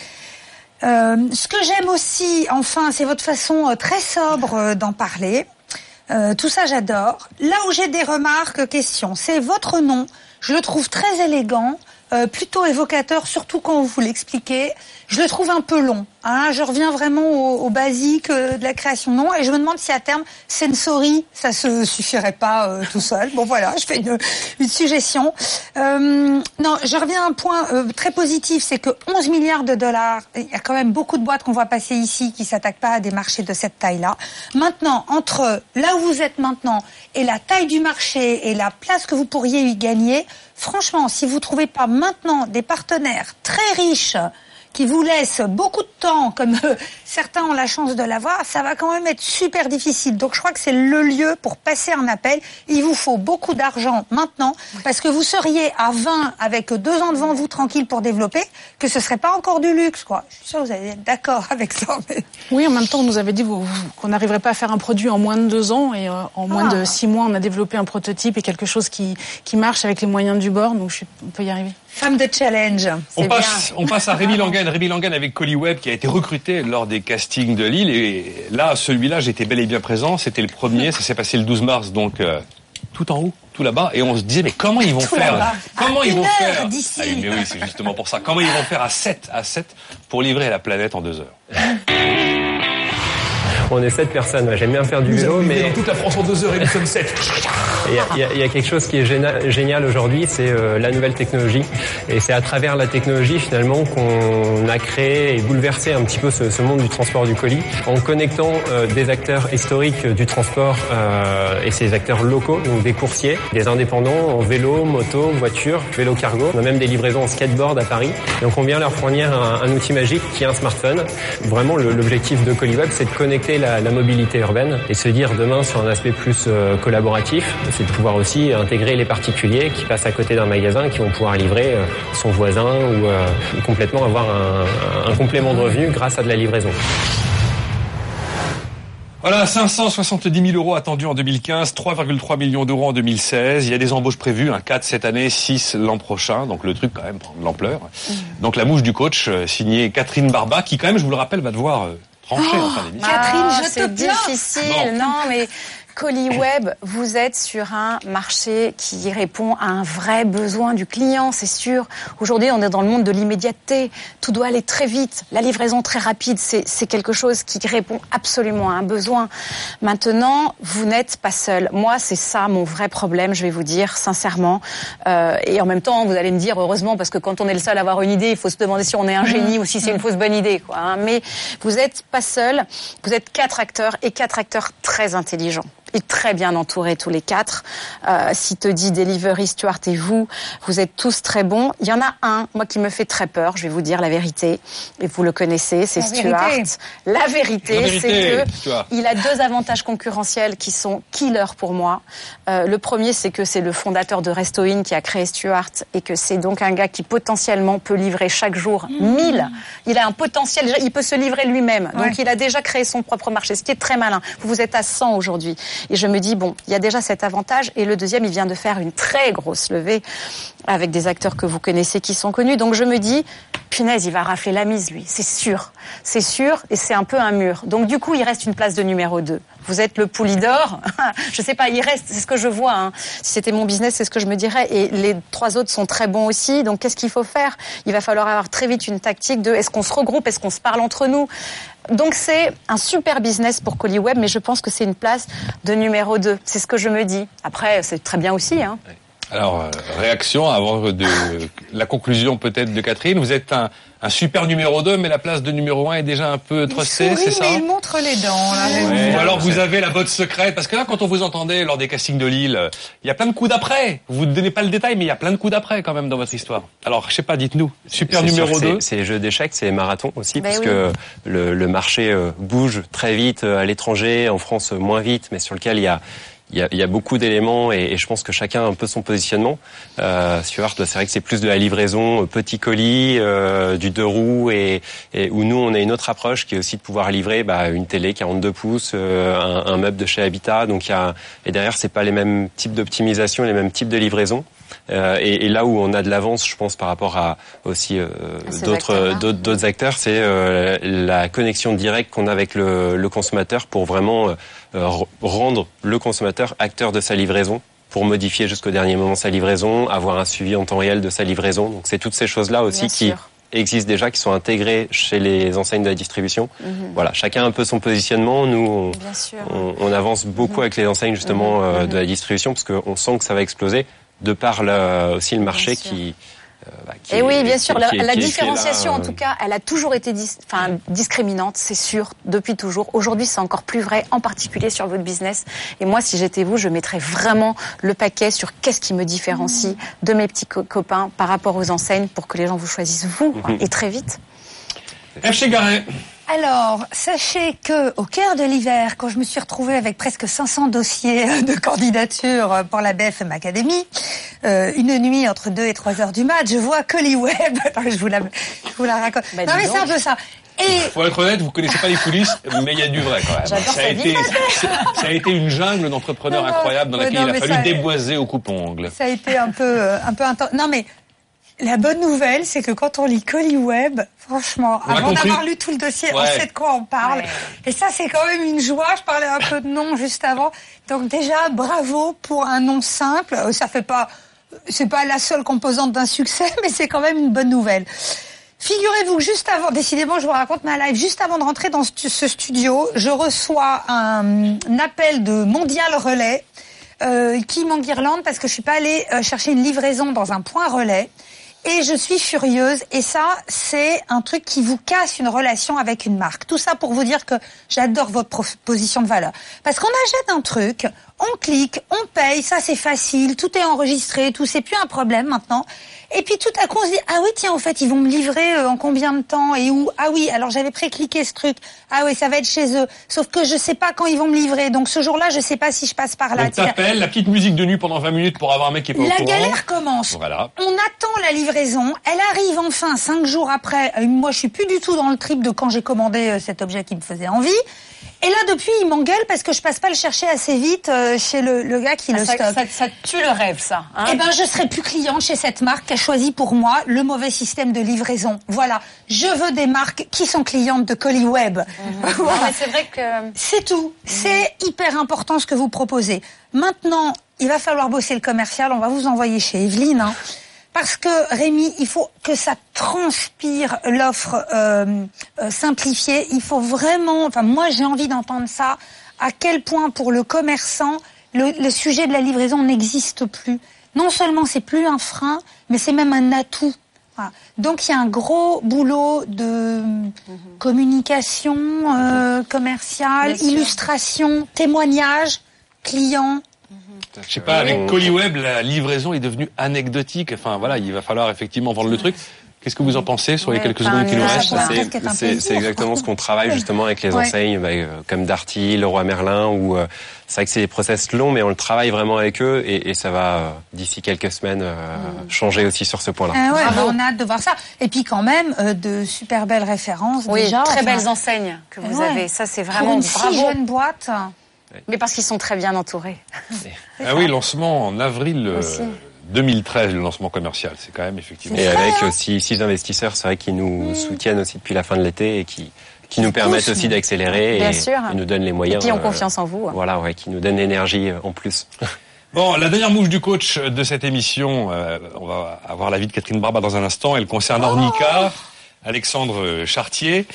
ce que j'aime aussi, enfin, c'est votre façon très sobre d'en parler. Euh, tout ça, j'adore. Là où j'ai des remarques, questions, c'est votre nom. Je le trouve très élégant, euh, plutôt évocateur, surtout quand vous l'expliquez. Je le trouve un peu long. Hein. Je reviens vraiment au, au basique euh, de la création de nom et je me demande si à terme, Sensory, ça se suffirait pas euh, tout seul. Bon voilà, je fais une, une suggestion. Euh, non, je reviens à un point euh, très positif, c'est que 11 milliards de dollars, il y a quand même beaucoup de boîtes qu'on voit passer ici qui s'attaquent pas à des marchés de cette taille-là. Maintenant, entre là où vous êtes maintenant et la taille du marché et la place que vous pourriez y gagner, franchement, si vous trouvez pas maintenant des partenaires très riches qui vous laissent beaucoup de temps, comme euh, certains ont la chance de l'avoir, ça va quand même être super difficile. Donc je crois que c'est le lieu pour passer un appel. Il vous faut beaucoup d'argent maintenant, parce que vous seriez à 20 avec deux ans devant vous tranquille pour développer, que ce serait pas encore du luxe, quoi. Je suis sûre que vous allez être d'accord avec ça. mais- Oui, en même temps, on nous avait dit qu'on n'arriverait pas à faire un produit en moins de deux ans et euh, en moins Ah. de six mois, on a développé un prototype et quelque chose qui, qui marche avec les moyens du bord. Donc, je suis- on peut y arriver. Femme de challenge. On passe, on passe à Rémi Langen. Rémi Langen avec Colliweb qui a été recruté lors des castings de Lille. Et là, celui-là, j'étais bel et bien présent. C'était le premier. Ça s'est passé le 12 mars, donc euh, tout en haut, tout là-bas. Et on se disait, mais comment ils vont Tout faire? Comment À ils vont faire? d'ici. Ah Mais oui, c'est justement pour ça. Comment ils vont faire à 7, à 7 pour livrer la planète en deux heures? On est sept personnes. J'aime bien faire du vélo, mais dans toute la France en deux heures et nous sommes sept. Il y, a- y y quelque chose qui est génial aujourd'hui, c'est euh, la nouvelle technologie. Et c'est à travers la technologie finalement qu'on a créé et bouleversé un petit peu ce, ce monde du transport du colis en connectant euh, des acteurs historiques du transport euh, et ces acteurs locaux, donc des coursiers, des indépendants en vélo, moto, voiture, vélo cargo. On a même des livraisons en skateboard à Paris. Donc on vient leur fournir un, un outil magique qui est un smartphone. Vraiment l'objectif de ColiWeb, c'est de connecter la, la mobilité urbaine et se dire demain sur un aspect plus euh, collaboratif, c'est de pouvoir aussi intégrer les particuliers qui passent à côté d'un magasin qui vont pouvoir livrer euh, son voisin ou euh, complètement avoir un, un complément de revenu grâce à de la livraison. Voilà, 570 000 euros attendus en 2015, 3,3 millions d'euros en 2016. Il y a des embauches prévues, un 4 cette année, 6 l'an prochain. Donc le truc quand même prend de l'ampleur. Donc la mouche du coach, signée Catherine Barba, qui quand même, je vous le rappelle, va devoir trancher en fin d'émission. Catherine, Ah, je te c'est plains. difficile. Bon. Non, mais ColiWeb, vous êtes sur un marché qui répond à un vrai besoin du client, c'est sûr. Aujourd'hui, on est dans le monde de l'immédiateté. Tout doit aller très vite. La livraison très rapide, c'est quelque chose qui répond absolument à un besoin. Maintenant, vous n'êtes pas seul. Moi, c'est ça mon vrai problème, je vais vous dire sincèrement. Euh, et en même temps, vous allez me dire heureusement parce que quand on est le seul à avoir une idée, il faut se demander si on est un génie ou si c'est une fausse bonne idée. Quoi, hein. Mais vous n'êtes pas seul. Vous êtes quatre acteurs et quatre acteurs très intelligents et très bien entourés tous les quatre. Euh, si te dit Delivery, Stuart et vous, vous êtes tous très bons. Il y en a un, moi, qui me fait très peur. Je vais vous dire la vérité. Et vous le connaissez, c'est Stuart. vérité. La vérité, c'est que Stuart. il a deux avantages concurrentiels qui sont killers pour moi. Euh, le premier, c'est que c'est le fondateur de Restoin qui a créé Stuart et que c'est donc un gars qui potentiellement peut livrer chaque jour 1000. Il a un potentiel, il peut se livrer lui-même. Donc il a déjà créé son propre marché, ce qui est très malin. Vous, vous êtes à 100 aujourd'hui. Et je me dis, bon, il y a déjà cet avantage. Et le deuxième, il vient de faire une très grosse levée avec des acteurs que vous connaissez qui sont connus. Donc je me dis, punaise, il va rafler la mise, lui. C'est sûr. C'est sûr. Et c'est un peu un mur. Donc du coup, il reste une place de numéro 2. Vous êtes le poulie d'or. je sais pas, il reste, c'est ce que je vois. hein. Si c'était mon business, c'est ce que je me dirais. Et les trois autres sont très bons aussi. Donc qu'est-ce qu'il faut faire? Il va falloir avoir très vite une tactique de est-ce qu'on se regroupe, est-ce qu'on se parle entre nous? Donc c'est un super business pour ColiWeb, mais je pense que c'est une place de numéro 2. C'est ce que je me dis. Après, c'est très bien aussi. Hein. Alors, euh, réaction avant de la conclusion peut-être de Catherine. Vous êtes un, un super numéro 2, mais la place de numéro 1 est déjà un peu Souris, c'est ça mais il montre les dents. Là, Ouais. Ou alors vous avez la botte secrète, parce que là, quand on vous entendait lors des castings de Lille, il y a plein de coups d'après. Vous ne donnez pas le détail, mais il y a plein de coups d'après quand même dans votre histoire. Alors, je sais pas, dites-nous. Super numéro que c'est- 2. C'est jeux d'échecs, c'est marathon aussi, parce oui. que le, le marché euh, bouge très vite euh, à l'étranger, en France euh, moins vite, mais sur lequel il y a il y a, y a beaucoup d'éléments et, et je pense que chacun a un peu son positionnement. Euh, Stuart, c'est vrai que c'est plus de la livraison euh, petit colis, euh, du deux roues et, et où nous on a une autre approche qui est aussi de pouvoir livrer bah, une télé 42 pouces, euh, un, un meuble de chez Habitat. Donc il y a et derrière c'est pas les mêmes types d'optimisation, les mêmes types de livraison. Euh, et, et là où on a de l'avance, je pense, par rapport à aussi euh, ces d'autres acteurs, c'est euh, la connexion directe qu'on a avec le, le consommateur pour vraiment euh, euh, rendre le consommateur acteur de sa livraison pour modifier jusqu'au dernier moment sa livraison, avoir un suivi en temps réel de sa livraison. Donc c'est toutes ces choses-là aussi Bien qui sûr. existent déjà, qui sont intégrées chez les enseignes de la distribution. Mhm. Voilà, chacun a un peu son positionnement. Nous, on, avance beaucoup avec les enseignes justement Mhm. euh, Mhm. de la distribution parce qu'on sent que ça va exploser de par le- aussi le marché qui, euh, bah, qui Et est- oui, bien sûr, qui- la, qui- la qui est- qui est différenciation, là, en tout cas, elle a toujours été dis- enfin, discriminante, c'est sûr, depuis toujours. Aujourd'hui, c'est encore plus vrai, en particulier sur votre business. Et moi, si j'étais vous, je mettrais vraiment le paquet sur qu'est-ce qui me différencie de mes petits co- copains par rapport aux enseignes pour que les gens vous choisissent vous, quoi, Mhm. et très vite. F chez Garret. Alors, sachez que au cœur de l'hiver, quand je me suis retrouvée avec presque 500 dossiers de candidature pour la BFM Academy, euh, une nuit entre 2 et 3 heures du mat, je vois Colliweb. Attends, je vous la, je vous la raconte. Bah, non mais c'est un peu ça. Et Faut être honnête, vous connaissez pas les coulisses, mais il y a du vrai quand même. Ça, a été, ça a été une jungle d'entrepreneurs incroyables dans laquelle non, il a fallu ça- déboiser au coupe-ongle. ça a été un peu, euh, un peu intense. Non mais la bonne nouvelle, c'est que quand on lit Colliweb, franchement, On a avant d'avoir lu tout le dossier, on sait de quoi on parle. Ouais. Et ça, c'est quand même une joie. Je parlais un peu de nom juste avant. Donc déjà, bravo pour un nom simple. Euh, Ça fait pas, c'est pas la seule composante d'un succès, mais c'est quand même une bonne nouvelle. Figurez-vous que juste avant, décidément, je vous raconte ma live, juste avant de rentrer dans ce studio, je reçois un, un appel de Mondial Relais euh, qui m'enguirlande parce que je suis pas allée euh, chercher une livraison dans un point relais. Et je suis furieuse. Et ça, c'est un truc qui vous casse une relation avec une marque. Tout ça pour vous dire que j'adore votre proposition de valeur. Parce qu'on achète un truc, on clique, on paye, ça c'est facile, tout est enregistré, tout c'est plus un problème maintenant. Et puis tout à coup on se dit ah oui tiens en fait ils vont me livrer euh, en combien de temps et où? Ah oui alors j'avais pré-cliqué ce truc ah oui ça va être chez eux sauf que je sais pas quand ils vont me livrer donc ce jour-là je sais pas si je passe par là. On t'appelle, la petite musique de nuit pendant 20 minutes pour avoir un mec qui est pas au La courant. galère commence. Voilà. On attend la livraison, elle arrive enfin cinq jours après. Euh, Moi, je suis plus du tout dans le trip de quand j'ai commandé euh, cet objet qui me faisait envie. Et là, depuis, il m'engueule parce que je passe pas le chercher assez vite euh, chez le, le gars qui Ah, le ça, stocke. ça, ça tue le rêve, ça. hein. Eh ben, je serai plus cliente chez cette marque qui a choisi pour moi le mauvais système de livraison. Voilà. Je veux des marques qui sont clientes de colis web. Non, Voilà. mais c'est vrai que. C'est tout. C'est hyper important ce que vous proposez. Maintenant, il va falloir bosser le commercial. On va vous envoyer chez Evelyne. hein. Parce que Rémi, il faut que ça transpire l'offre euh, euh, simplifiée. Il faut vraiment. Enfin, moi, j'ai envie d'entendre ça. À quel point pour le commerçant, le, le sujet de la livraison n'existe plus. Non seulement c'est plus un frein, mais c'est même un atout. Voilà. Donc il y a un gros boulot de communication euh, commerciale, illustration, témoignage, client. Je sais pas, avec Coliweb, la livraison est devenue anecdotique. Enfin voilà, il va falloir effectivement vendre le truc. Qu'est-ce que vous en pensez sur les quelques secondes qui nous restent C'est- exactement ce qu'on travaille justement avec les Ouais. enseignes bah, euh, comme Darty, Leroy Merlin, où euh, c'est vrai que c'est des process longs, mais on le travaille vraiment avec eux et, et ça va euh, d'ici quelques semaines euh, changer aussi sur ce point-là. Ah ouais, bah, on a hâte de voir ça. Et puis quand même, euh, de super belles références Oui, déjà. très enfin, belles enseignes que vous ouais. avez. Ça, c'est vraiment une bravo. si jeune boîte. Mais parce qu'ils sont très bien entourés. Ah oui, lancement en avril euh, Aussi. 2013, le lancement commercial. C'est quand même effectivement. Et avec aussi six investisseurs, c'est vrai qui nous soutiennent aussi depuis la fin de l'été et qui qui nous permettent aussi d'accélérer Bien et, sûr. et nous donnent les moyens. Et qui ont euh, confiance en vous. Voilà, ouais, qui nous donnent l'énergie euh, en plus. Bon, la dernière mouche du coach de cette émission, euh, on va avoir l'avis de Catherine Barba dans un instant. Elle concerne Ornica, Alexandre Chartier.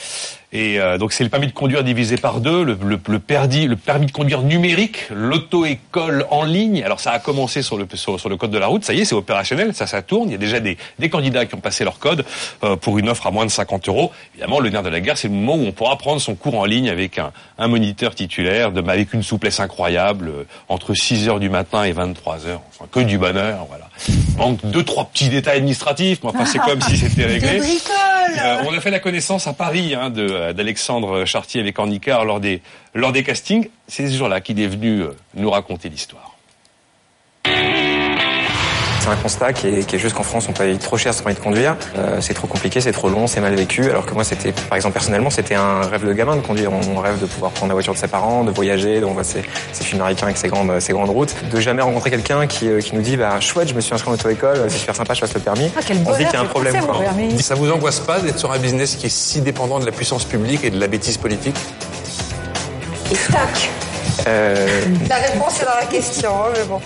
Et euh, donc c'est le permis de conduire divisé par deux, le, le, le perdi- le permis de conduire numérique, l'auto-école en ligne. Alors ça a commencé sur le, sur, sur le code de la route, ça y est, c'est opérationnel, ça, ça tourne. Il y a déjà des, des candidats qui ont passé leur code euh, pour une offre à moins de 50 euros. Évidemment, le nerf de la guerre, c'est le moment où on pourra prendre son cours en ligne avec un, un moniteur titulaire, de, avec une souplesse incroyable, euh, entre 6 heures du matin et 23 heures. Enfin, que du bonheur, voilà. Manque deux, trois petits détails administratifs, mais enfin, c'est comme si c'était réglé. Euh, on a fait la connaissance à Paris hein, de- d'Alexandre Chartier avec Ornicar lors des, lors des castings. C'est ce jour-là qu'il est venu euh, nous raconter l'histoire. C'est un constat qui est, qui est juste qu'en France, on paye trop cher son permis de conduire. Euh, c'est trop compliqué, c'est trop long, c'est mal vécu. Alors que moi, c'était, par exemple, personnellement, c'était un rêve de gamin de conduire. On, on rêve de pouvoir prendre la voiture de ses parents, de voyager, de voir ces, ces films américains avec ces grandes, ces grandes routes. De jamais rencontrer quelqu'un qui, euh, qui nous dit, bah, chouette, je me suis inscrit en auto-école, c'est super sympa, je passe le permis. Ah, quel on se dit qu'il y a un problème, quoi. Ça vous angoisse pas d'être sur un business qui est si dépendant de la puissance publique et de la bêtise politique? Et tac Euh, La réponse est dans la question, hein, mais bon.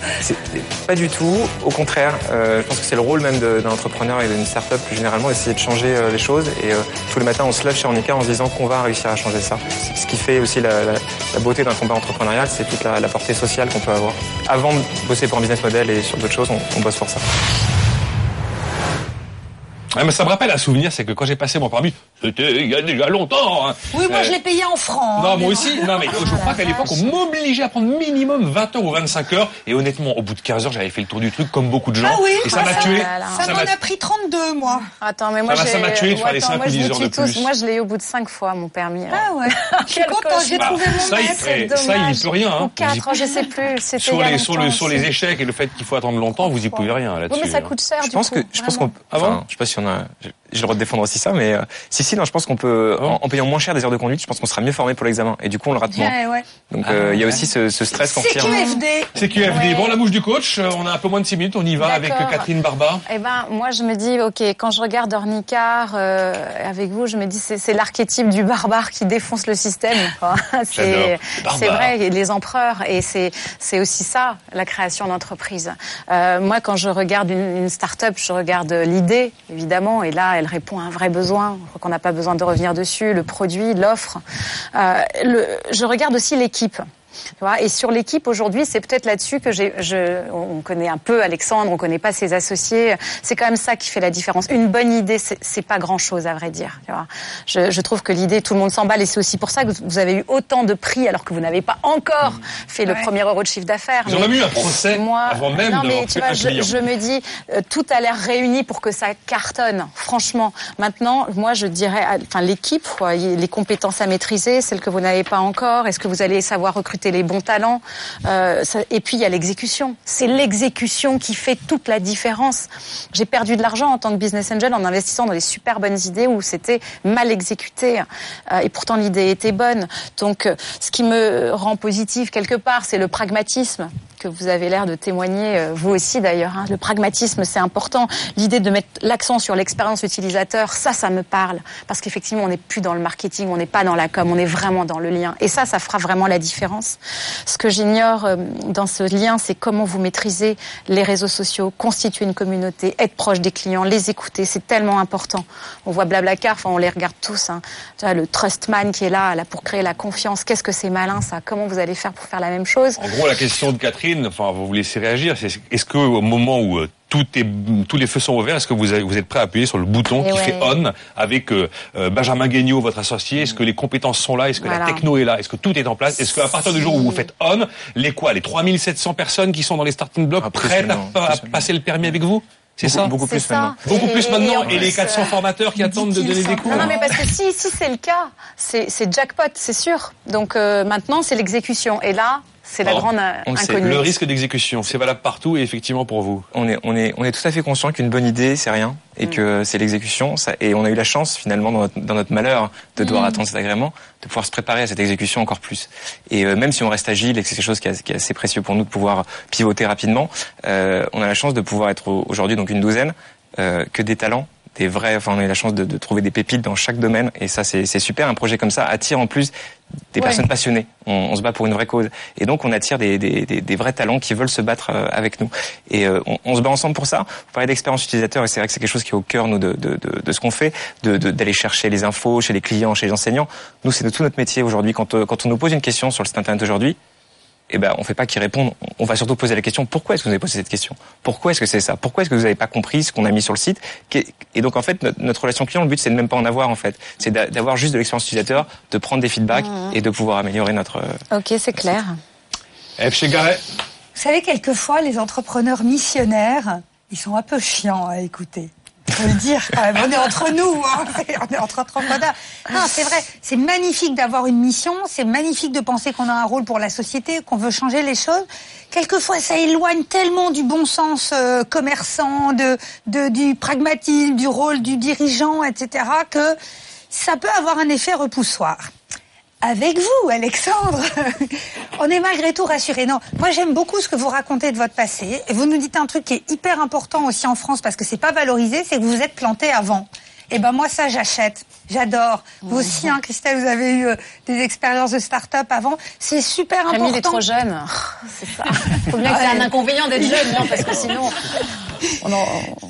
Pas du tout. Au contraire, euh, je pense que c'est le rôle même d'un entrepreneur et d'une start-up plus généralement d'essayer de changer euh, les choses. Et tous les matins, on se lève chez Ornica en se disant qu'on va réussir à changer ça. Ce qui fait aussi la, la- la beauté d'un combat entrepreneurial, c'est toute la, la portée sociale qu'on peut avoir. Avant de bosser pour un business model et sur d'autres choses, on, on bosse pour ça. Mais ça me rappelle un souvenir, c'est que quand j'ai passé mon permis, c'était il y a déjà longtemps. hein. Oui, moi Euh, je l'ai payé en francs. Non, hein, moi aussi. Non, mais je crois qu'à l'époque, on m'obligeait à prendre minimum 20 heures ou 25 heures. Et honnêtement, au bout de 15 heures, j'avais fait le tour du truc comme beaucoup de gens. Ah oui, et ça m'a ça- tué. Ça m'en m'a- a pris 32, moi. Attends, mais moi, Ça m'a tué de faire les Attends, cinq moi, ou je 10 vous heures de plus. Moi, je l'ai eu au bout de 5 fois, mon permis. Ah ouais. Je suis j'ai trouvé mon ça, il, maître. fait- ça, il y peut rien. Ou Hein. 4, je sais plus. Sur il les, échecs et le fait qu'il faut attendre longtemps, vous y pouvez rien là-dessus. Mais ça hein. coûte cher, Je du pense coup. que je pense vraiment. qu'on Ah je sais pas si on a j'ai j'ai le droit de défendre aussi ça mais euh, si si non je pense qu'on peut en, en payant moins cher des heures de conduite je pense qu'on sera mieux formé pour l'examen et du coup on le rate moins Ouais, ouais. donc euh, il y a aussi ce, ce stress qu'on retire CQFD. C'est QFD. Bon, la mouche du coach, euh, on a un peu moins de 6 minutes, on y va avec euh, Catherine Barba. Eh ben, moi, je me dis, ok, quand je regarde Ornicar euh, avec vous, je me dis, c'est l'archétype du barbare qui défonce le système. C'est vrai, les empereurs, et c'est c'est aussi ça, la création d'entreprise. Euh, moi, quand je regarde une, une start-up, je regarde l'idée, évidemment, et là, elle répond à un vrai besoin. Je crois qu'on n'a pas besoin de revenir dessus, le produit, l'offre. Euh, je regarde aussi l'équipe. Tu vois et sur l'équipe aujourd'hui, c'est peut-être là-dessus que j'ai, je, on connaît un peu Alexandre, on connaît pas ses associés. C'est quand même ça qui fait la différence. Une bonne idée, c'est, c'est pas grand-chose à vrai dire. Tu vois je, je trouve que l'idée, tout le monde s'emballe et c'est aussi pour ça que vous avez eu autant de prix alors que vous n'avez pas encore fait le premier euro de chiffre d'affaires. Mais même eu un procès moi, avant même non, mais tu vois, je, me dis, euh, tout a l'air réuni pour que ça cartonne. Franchement, maintenant, moi, je dirais, enfin, l'équipe, quoi, les compétences à maîtriser, celles que vous n'avez pas encore. Est-ce que vous allez savoir recruter les bons talents Euh, Et puis il y a l'exécution. C'est l'exécution qui fait toute la différence. J'ai perdu de l'argent en tant que business angel en investissant dans des super bonnes idées où c'était mal exécuté. Euh, et pourtant l'idée était bonne. Donc, euh, ce qui me rend positive quelque part, c'est le pragmatisme que vous avez l'air de témoigner, euh, vous aussi d'ailleurs. hein. Le pragmatisme, c'est important. L'idée de mettre l'accent sur l'expérience utilisateur, ça, ça me parle. Parce qu'effectivement, on n'est plus dans le marketing, on n'est pas dans la com, on est vraiment dans le lien. Et ça, ça fera vraiment la différence. Ce que j'ignore euh, dans ce lien, c'est comment vous maîtrisez les réseaux sociaux, constituer une communauté, être proche des clients, les écouter. C'est tellement important. On voit Blablacar, enfin, on les regarde tous. Hein. Le trustman qui est là, là pour créer la confiance. Qu'est-ce que c'est malin, ça? Comment vous allez faire pour faire la même chose? En gros, la question de Catherine, enfin, vous vous laissez réagir. Est-ce que au moment où euh, tout est, tous les feux sont ouverts, est-ce que vous, avez- vous êtes prêt à appuyer sur le bouton Eh qui ouais. fait on avec euh, euh, Benjamin Guignot, votre associé? Est-ce que les compétences sont là? Est-ce que Voilà. la techno est là? Est-ce que tout est en place? Est-ce qu'à partir du jour où vous faites on, les quoi? Les 3700 personnes qui sont dans les starting blocks prêtes à, passer le permis avec vous? C'est ça? beaucoup plus ça. maintenant. Beaucoup Et- plus maintenant. et les plus, 400 euh, formateurs qui attendent de donner des cours. Non, non, mais parce que si, si c'est le cas, c'est c'est jackpot, c'est sûr. Donc euh, maintenant, c'est l'exécution. Et là, c'est la Bon, grande on le sait, inconnue. Le risque d'exécution, c'est valable partout et effectivement pour vous. On est, on est, on est tout à fait conscient qu'une bonne idée, c'est rien, et que c'est l'exécution. ça- Et on a eu la chance, finalement, dans notre, dans notre malheur, de devoir Mm. attendre cet agrément, de pouvoir se préparer à cette exécution encore plus. Et euh, même si on reste agile et que c'est quelque chose qui est, qui est assez précieux pour nous de pouvoir pivoter rapidement, euh, on a la chance de pouvoir être au- aujourd'hui donc une douzaine, euh, que des talents des vrais, enfin on a eu la chance de, de trouver des pépites dans chaque domaine et ça c'est c'est super. Un projet comme ça attire en plus des Ouais. personnes passionnées. On, on se bat pour une vraie cause et donc on attire des, des, des, des vrais talents qui veulent se battre euh, avec nous. Et euh, on, on se bat ensemble pour ça. Vous parlez d'expérience utilisateur et c'est vrai que c'est quelque chose qui est au cœur nous de, de, de, de ce qu'on fait, de de- d'aller chercher les infos chez les clients, chez les enseignants. Nous c'est de tout notre métier aujourd'hui. Quand euh, quand on nous pose une question sur le site internet aujourd'hui, eh ben, on fait pas qu'ils répondent. On va surtout poser la question pourquoi est-ce que vous avez posé cette question? Pourquoi est-ce que c'est ça? Pourquoi est-ce que vous n'avez pas compris ce qu'on a mis sur le site? Et donc en fait, notre, notre relation client, le but c'est de même pas en avoir en fait. C'est d'a- d'avoir juste de l'expérience utilisateur, de prendre des feedbacks Mhm. et de pouvoir améliorer notre. Ok, c'est clair. F chez Garret. Vous savez, quelquefois, les entrepreneurs missionnaires, ils sont un peu chiants à écouter. Le dire quand même. On est entre nous, hein. on est entre entrepreneurs. Non, c'est vrai. C'est magnifique d'avoir une mission. C'est magnifique de penser qu'on a un rôle pour la société, qu'on veut changer les choses. Quelquefois, ça éloigne tellement du bon sens euh, commerçant, de, de du pragmatisme, du rôle du dirigeant, etc., que ça peut avoir un effet repoussoir. Avec vous, Alexandre, on est malgré tout rassurés. Non, moi j'aime beaucoup ce que vous racontez de votre passé. Et vous nous dites un truc qui est hyper important aussi en France parce que c'est pas valorisé, c'est que vous vous êtes planté avant. Et ben moi ça j'achète, j'adore. Vous aussi, hein, Christelle, vous avez eu euh, des expériences de start-up avant. C'est super important. Camille est trop jeune. C'est ça. Faut bien que c'est un inconvénient d'être jeune, non Parce que sinon, on en-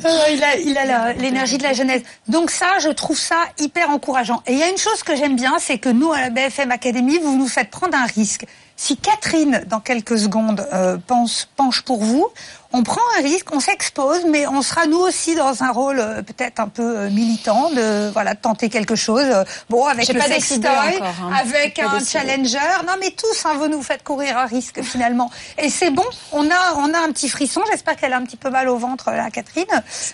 Euh, il a, l'énergie de la jeunesse. Donc ça, je trouve ça hyper encourageant. Et il y a une chose que j'aime bien, c'est que nous, à la BFM Academy, vous nous faites prendre un risque. Si Catherine, dans quelques secondes, euh, pense, penche pour vous, on prend un risque, on s'expose, mais on sera nous aussi dans un rôle euh, peut-être un peu euh, militant de voilà de tenter quelque chose. Euh, Bon, avec le pas sex décidé toy, encore, hein. avec un challenger. Non, mais tous, hein, vous nous faites courir un risque finalement. Et c'est bon, on a on a un petit frisson. J'espère qu'elle a un petit peu mal au ventre, là, Catherine,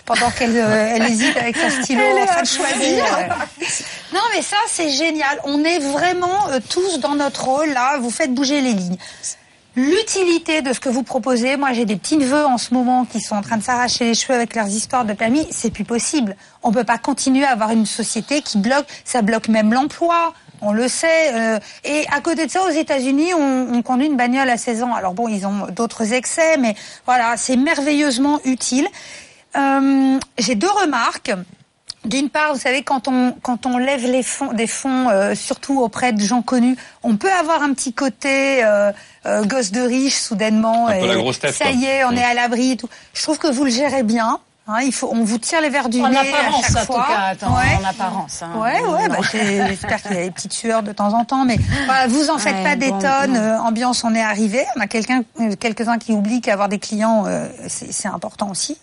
pendant qu'elle euh, elle hésite avec sa stylo en train de choisir. Non, mais ça, c'est génial. On est vraiment euh, tous dans notre rôle, là. Vous faites bouger les lignes. L'utilité de ce que vous proposez, moi j'ai des petits neveux en ce moment qui sont en train de s'arracher les cheveux avec leurs histoires de permis, c'est plus possible. On peut pas continuer à avoir une société qui bloque, ça bloque même l'emploi, on le sait. euh, et à côté de ça, aux États-Unis, on, on conduit une bagnole à 16 ans. Alors bon, ils ont d'autres excès, mais voilà, c'est merveilleusement utile. Euh, j'ai deux remarques. D'une part, vous savez, quand on quand on lève les fonds, des fonds, euh, surtout auprès de gens connus, on peut avoir un petit côté euh, euh, gosse de riche soudainement. Un peu et la grosse tête, Ça y est, on Mm. est à l'abri et tout. Je trouve que vous le gérez bien. Hein, il faut, on vous tire les verres du En nez apparence, à chaque en tout cas, attends, Ouais. en apparence. hein. Ouais, ouais, bah, j'espère qu'il y a des petites sueurs de temps en temps, mais vous en faites Ouais, pas des bon, tonnes. euh, ambiance, on est arrivé. On a quelqu'un, euh, quelques-uns qui oublient qu'avoir des clients, euh, c'est important aussi.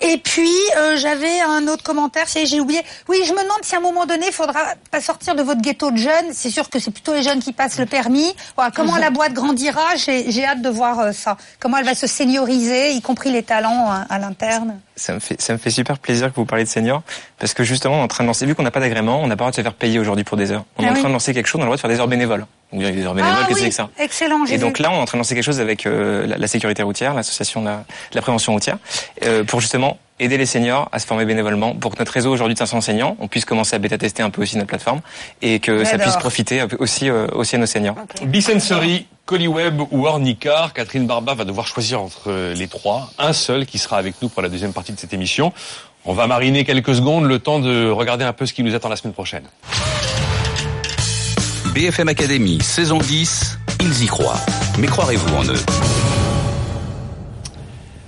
Et puis euh, j'avais un autre commentaire, c'est j'ai oublié. Oui, je me demande si à un moment donné, il faudra pas sortir de votre ghetto de jeunes. C'est sûr que c'est plutôt les jeunes qui passent le permis. Voilà, comment la boîte grandira, j'ai j'ai hâte de voir euh, ça. Comment elle va se senioriser, y compris les talents à, à l'interne? Ça me fait, ça me fait super plaisir que vous parliez de seniors, parce que justement, on est en train de lancer, vu qu'on n'a pas d'agrément, on n'a pas le droit de se faire payer aujourd'hui pour des heures. On est Ah en oui. train de lancer quelque chose, on a le droit de faire des heures bénévoles. Donc, des heures bénévoles, Ah qu'est-ce que c'est que ça? Excellent, Et donc vu. là, on est en train de lancer quelque chose avec euh, la, la sécurité routière, l'association de la, de la prévention routière, euh, pour justement aider les seniors à se former bénévolement, pour que notre réseau aujourd'hui de 500 enseignants, on puisse commencer à bêta-tester un peu aussi notre plateforme, et que ça puisse profiter aussi, euh, aussi à nos seniors. Bisensory, Colliweb ou Ornicar, Catherine Barba va devoir choisir entre euh, les trois. Un seul qui sera avec nous pour la deuxième partie de cette émission. On va mariner quelques secondes, le temps de regarder un peu ce qui nous attend la semaine prochaine. BFM Academy, saison 10, ils y croient. Mais croirez-vous en eux?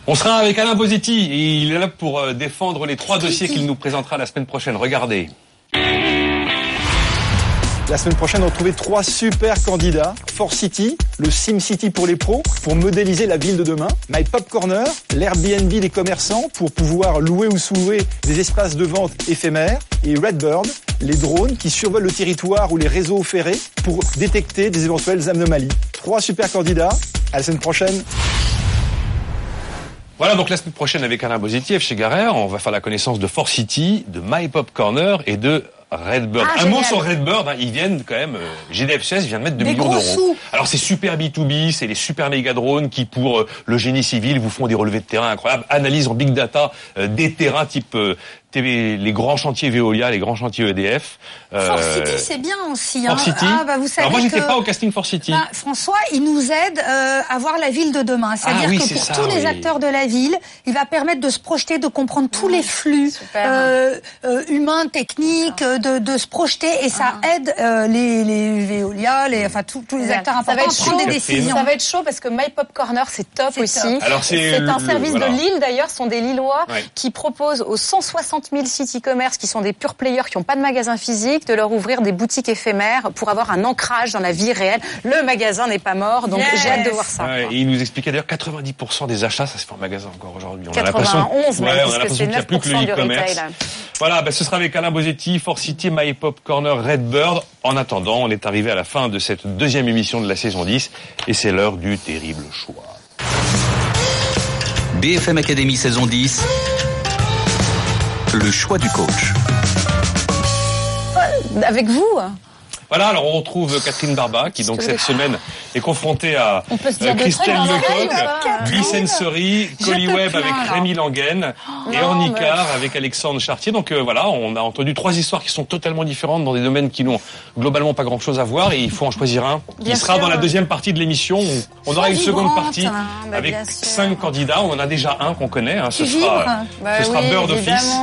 On sera avec Alain Bosetti et il est là pour euh, défendre les trois dossiers qu'il nous présentera la semaine prochaine. Regardez. La semaine prochaine, retrouvez trois super candidats. Force City, le Sim City pour les pros, pour modéliser la ville de demain. My Pop Corner, l'Airbnb des commerçants, pour pouvoir louer ou sous-louer des espaces de vente éphémères. Et Redbird, les drones qui survolent le territoire ou les réseaux ferrés pour détecter des éventuelles anomalies. Trois super candidats. À la semaine prochaine. Voilà donc la semaine prochaine avec Alain Bosetti, chez Garère, on va faire la connaissance de Force City, de My Pop Corner et de Redbird. Ah, un mot sur Redbird, hein, ils viennent quand même, euh, GDF16 vient de mettre 2 Des millions d'euros. Alors c'est super B2B, c'est les super méga drones qui pour euh, le génie civil vous font des relevés de terrain incroyables, analyse en big data euh, des terrains type euh, les grands chantiers Veolia, les grands chantiers EDF. euh, City, c'est bien aussi. Hein. City. Ah, bah, vous savez Alors moi j'étais que- pas au casting Force City. Bah, François, il nous aide euh, à voir la ville de demain. C'est-à-dire Ah oui, que pour ça, tous les acteurs de la ville, il va permettre de se projeter, de comprendre tous les flux euh, euh, humains, techniques, de, de se projeter, et ça aide euh, les, les Veolia, les, enfin tous, tous les acteurs ça va importants être à prendre chaud. des décisions. Ça va être chaud parce que My Pop Corner c'est top aussi. c'est un le- service voilà. de Lille d'ailleurs, ce sont des Lillois Ouais. qui proposent aux 160 000 sites e-commerce qui sont des pure players qui n'ont pas de magasin physique de leur ouvrir des boutiques éphémères pour avoir un ancrage dans la vie réelle. Le magasin n'est pas mort, donc Yes. j'ai hâte de voir ça. Ouais, et il nous expliquait d'ailleurs 90% des achats, ça se fait en magasin encore aujourd'hui. On a 91 l'impression- même, ouais, on a puisque l'impression c'est qu'il n'y a plus que le 9% du e-commerce. retail. Voilà, ben, ce sera avec Alain Bosetti, Force City, My Pop Corner, Redbird. En attendant, on est arrivé à la fin de cette deuxième émission de la saison 10 et c'est l'heure du terrible choix. BFM Academy, saison 10, le choix du coach. Avec vous Voilà, alors on retrouve Catherine Barba qui donc cette semaine est confrontée à euh, Christelle Lecoq. Bisensory, Je Colliweb te avec. Rémi Languen et Non, Ornicar avec Alexandre Chartier. Donc euh, voilà, on a entendu trois histoires qui sont totalement différentes dans des domaines qui n'ont globalement pas grand-chose à voir et il faut en choisir un qui Bien sera sûr. dans la deuxième partie de l'émission. On, on aura une seconde partie hein, bah, avec cinq candidats. On en a déjà un qu'on connaît. hein. Ce sera, Bah ce sera oui, Bird Office.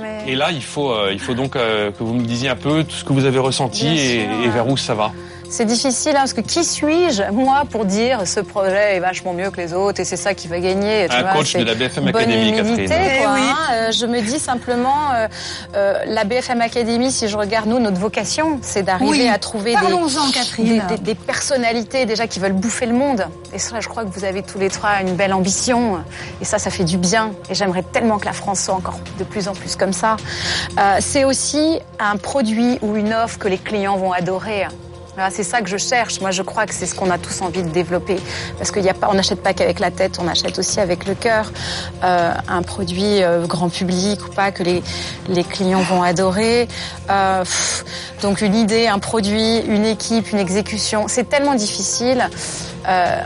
mais- Et là, il faut, euh, il faut donc euh, que vous me disiez un peu tout ce que vous avez ressenti Bien et, vers où ça va? C'est difficile hein, parce que qui suis-je moi pour dire ce projet est vachement mieux que les autres et c'est ça qui va gagner. tu Un vois, coach de la BFM Academy, humilité, Catherine. quoi, Eh oui. hein. Euh, je me dis simplement euh, euh, la BFM Academy, si je regarde nous notre vocation, c'est d'arriver Oui. à trouver des, Parlons-en, Catherine. des, des- des personnalités déjà qui veulent bouffer le monde. Et ça, je crois que vous avez tous les trois une belle ambition et ça, ça fait du bien. Et j'aimerais tellement que la France soit encore de plus en plus comme ça. Euh, c'est aussi un produit ou une offre que les clients vont adorer. C'est ça que je cherche. Moi, je crois que c'est ce qu'on a tous envie de développer. Parce qu'il y a pas, on n'achète pas qu'avec la tête, on achète aussi avec le cœur. Euh, un produit euh, grand public ou pas que les, clients vont adorer. Euh, donc une idée, un produit, une équipe, une exécution. C'est tellement difficile. Euh,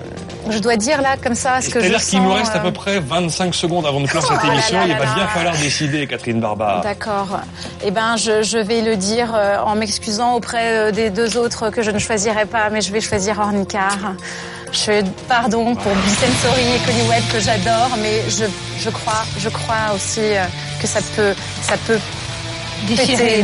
je dois dire là, comme ça, ce que je C'est-à-dire qu'il nous reste à euh, peu près 25 secondes avant de clore cette Oh émission. Il va bien falloir décider, Catherine Barba. D'accord. Eh ben, je, je vais le dire euh, en m'excusant auprès des deux autres que je ne choisirai pas, mais je vais choisir Ornicar. Je, pardon pour Bisensory et Connie Webb que j'adore, mais je, je crois, je crois aussi que ça peut, ça peut Déchiré.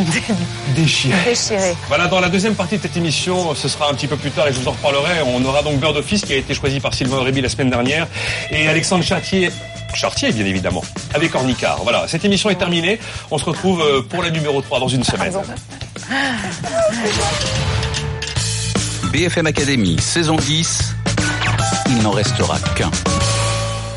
Déchiré. Déchiré. Voilà, dans la deuxième partie de cette émission, ce sera un petit peu plus tard et je vous en reparlerai. On aura donc Bird Office qui a été choisi par Sylvain Aurébi la semaine dernière et Alexandre Chartier. Chartier, bien évidemment, avec Ornicard. Voilà, cette émission est terminée. On se retrouve euh, pour la numéro 3 dans une semaine. BFM Academy, saison 10, il n'en restera qu'un.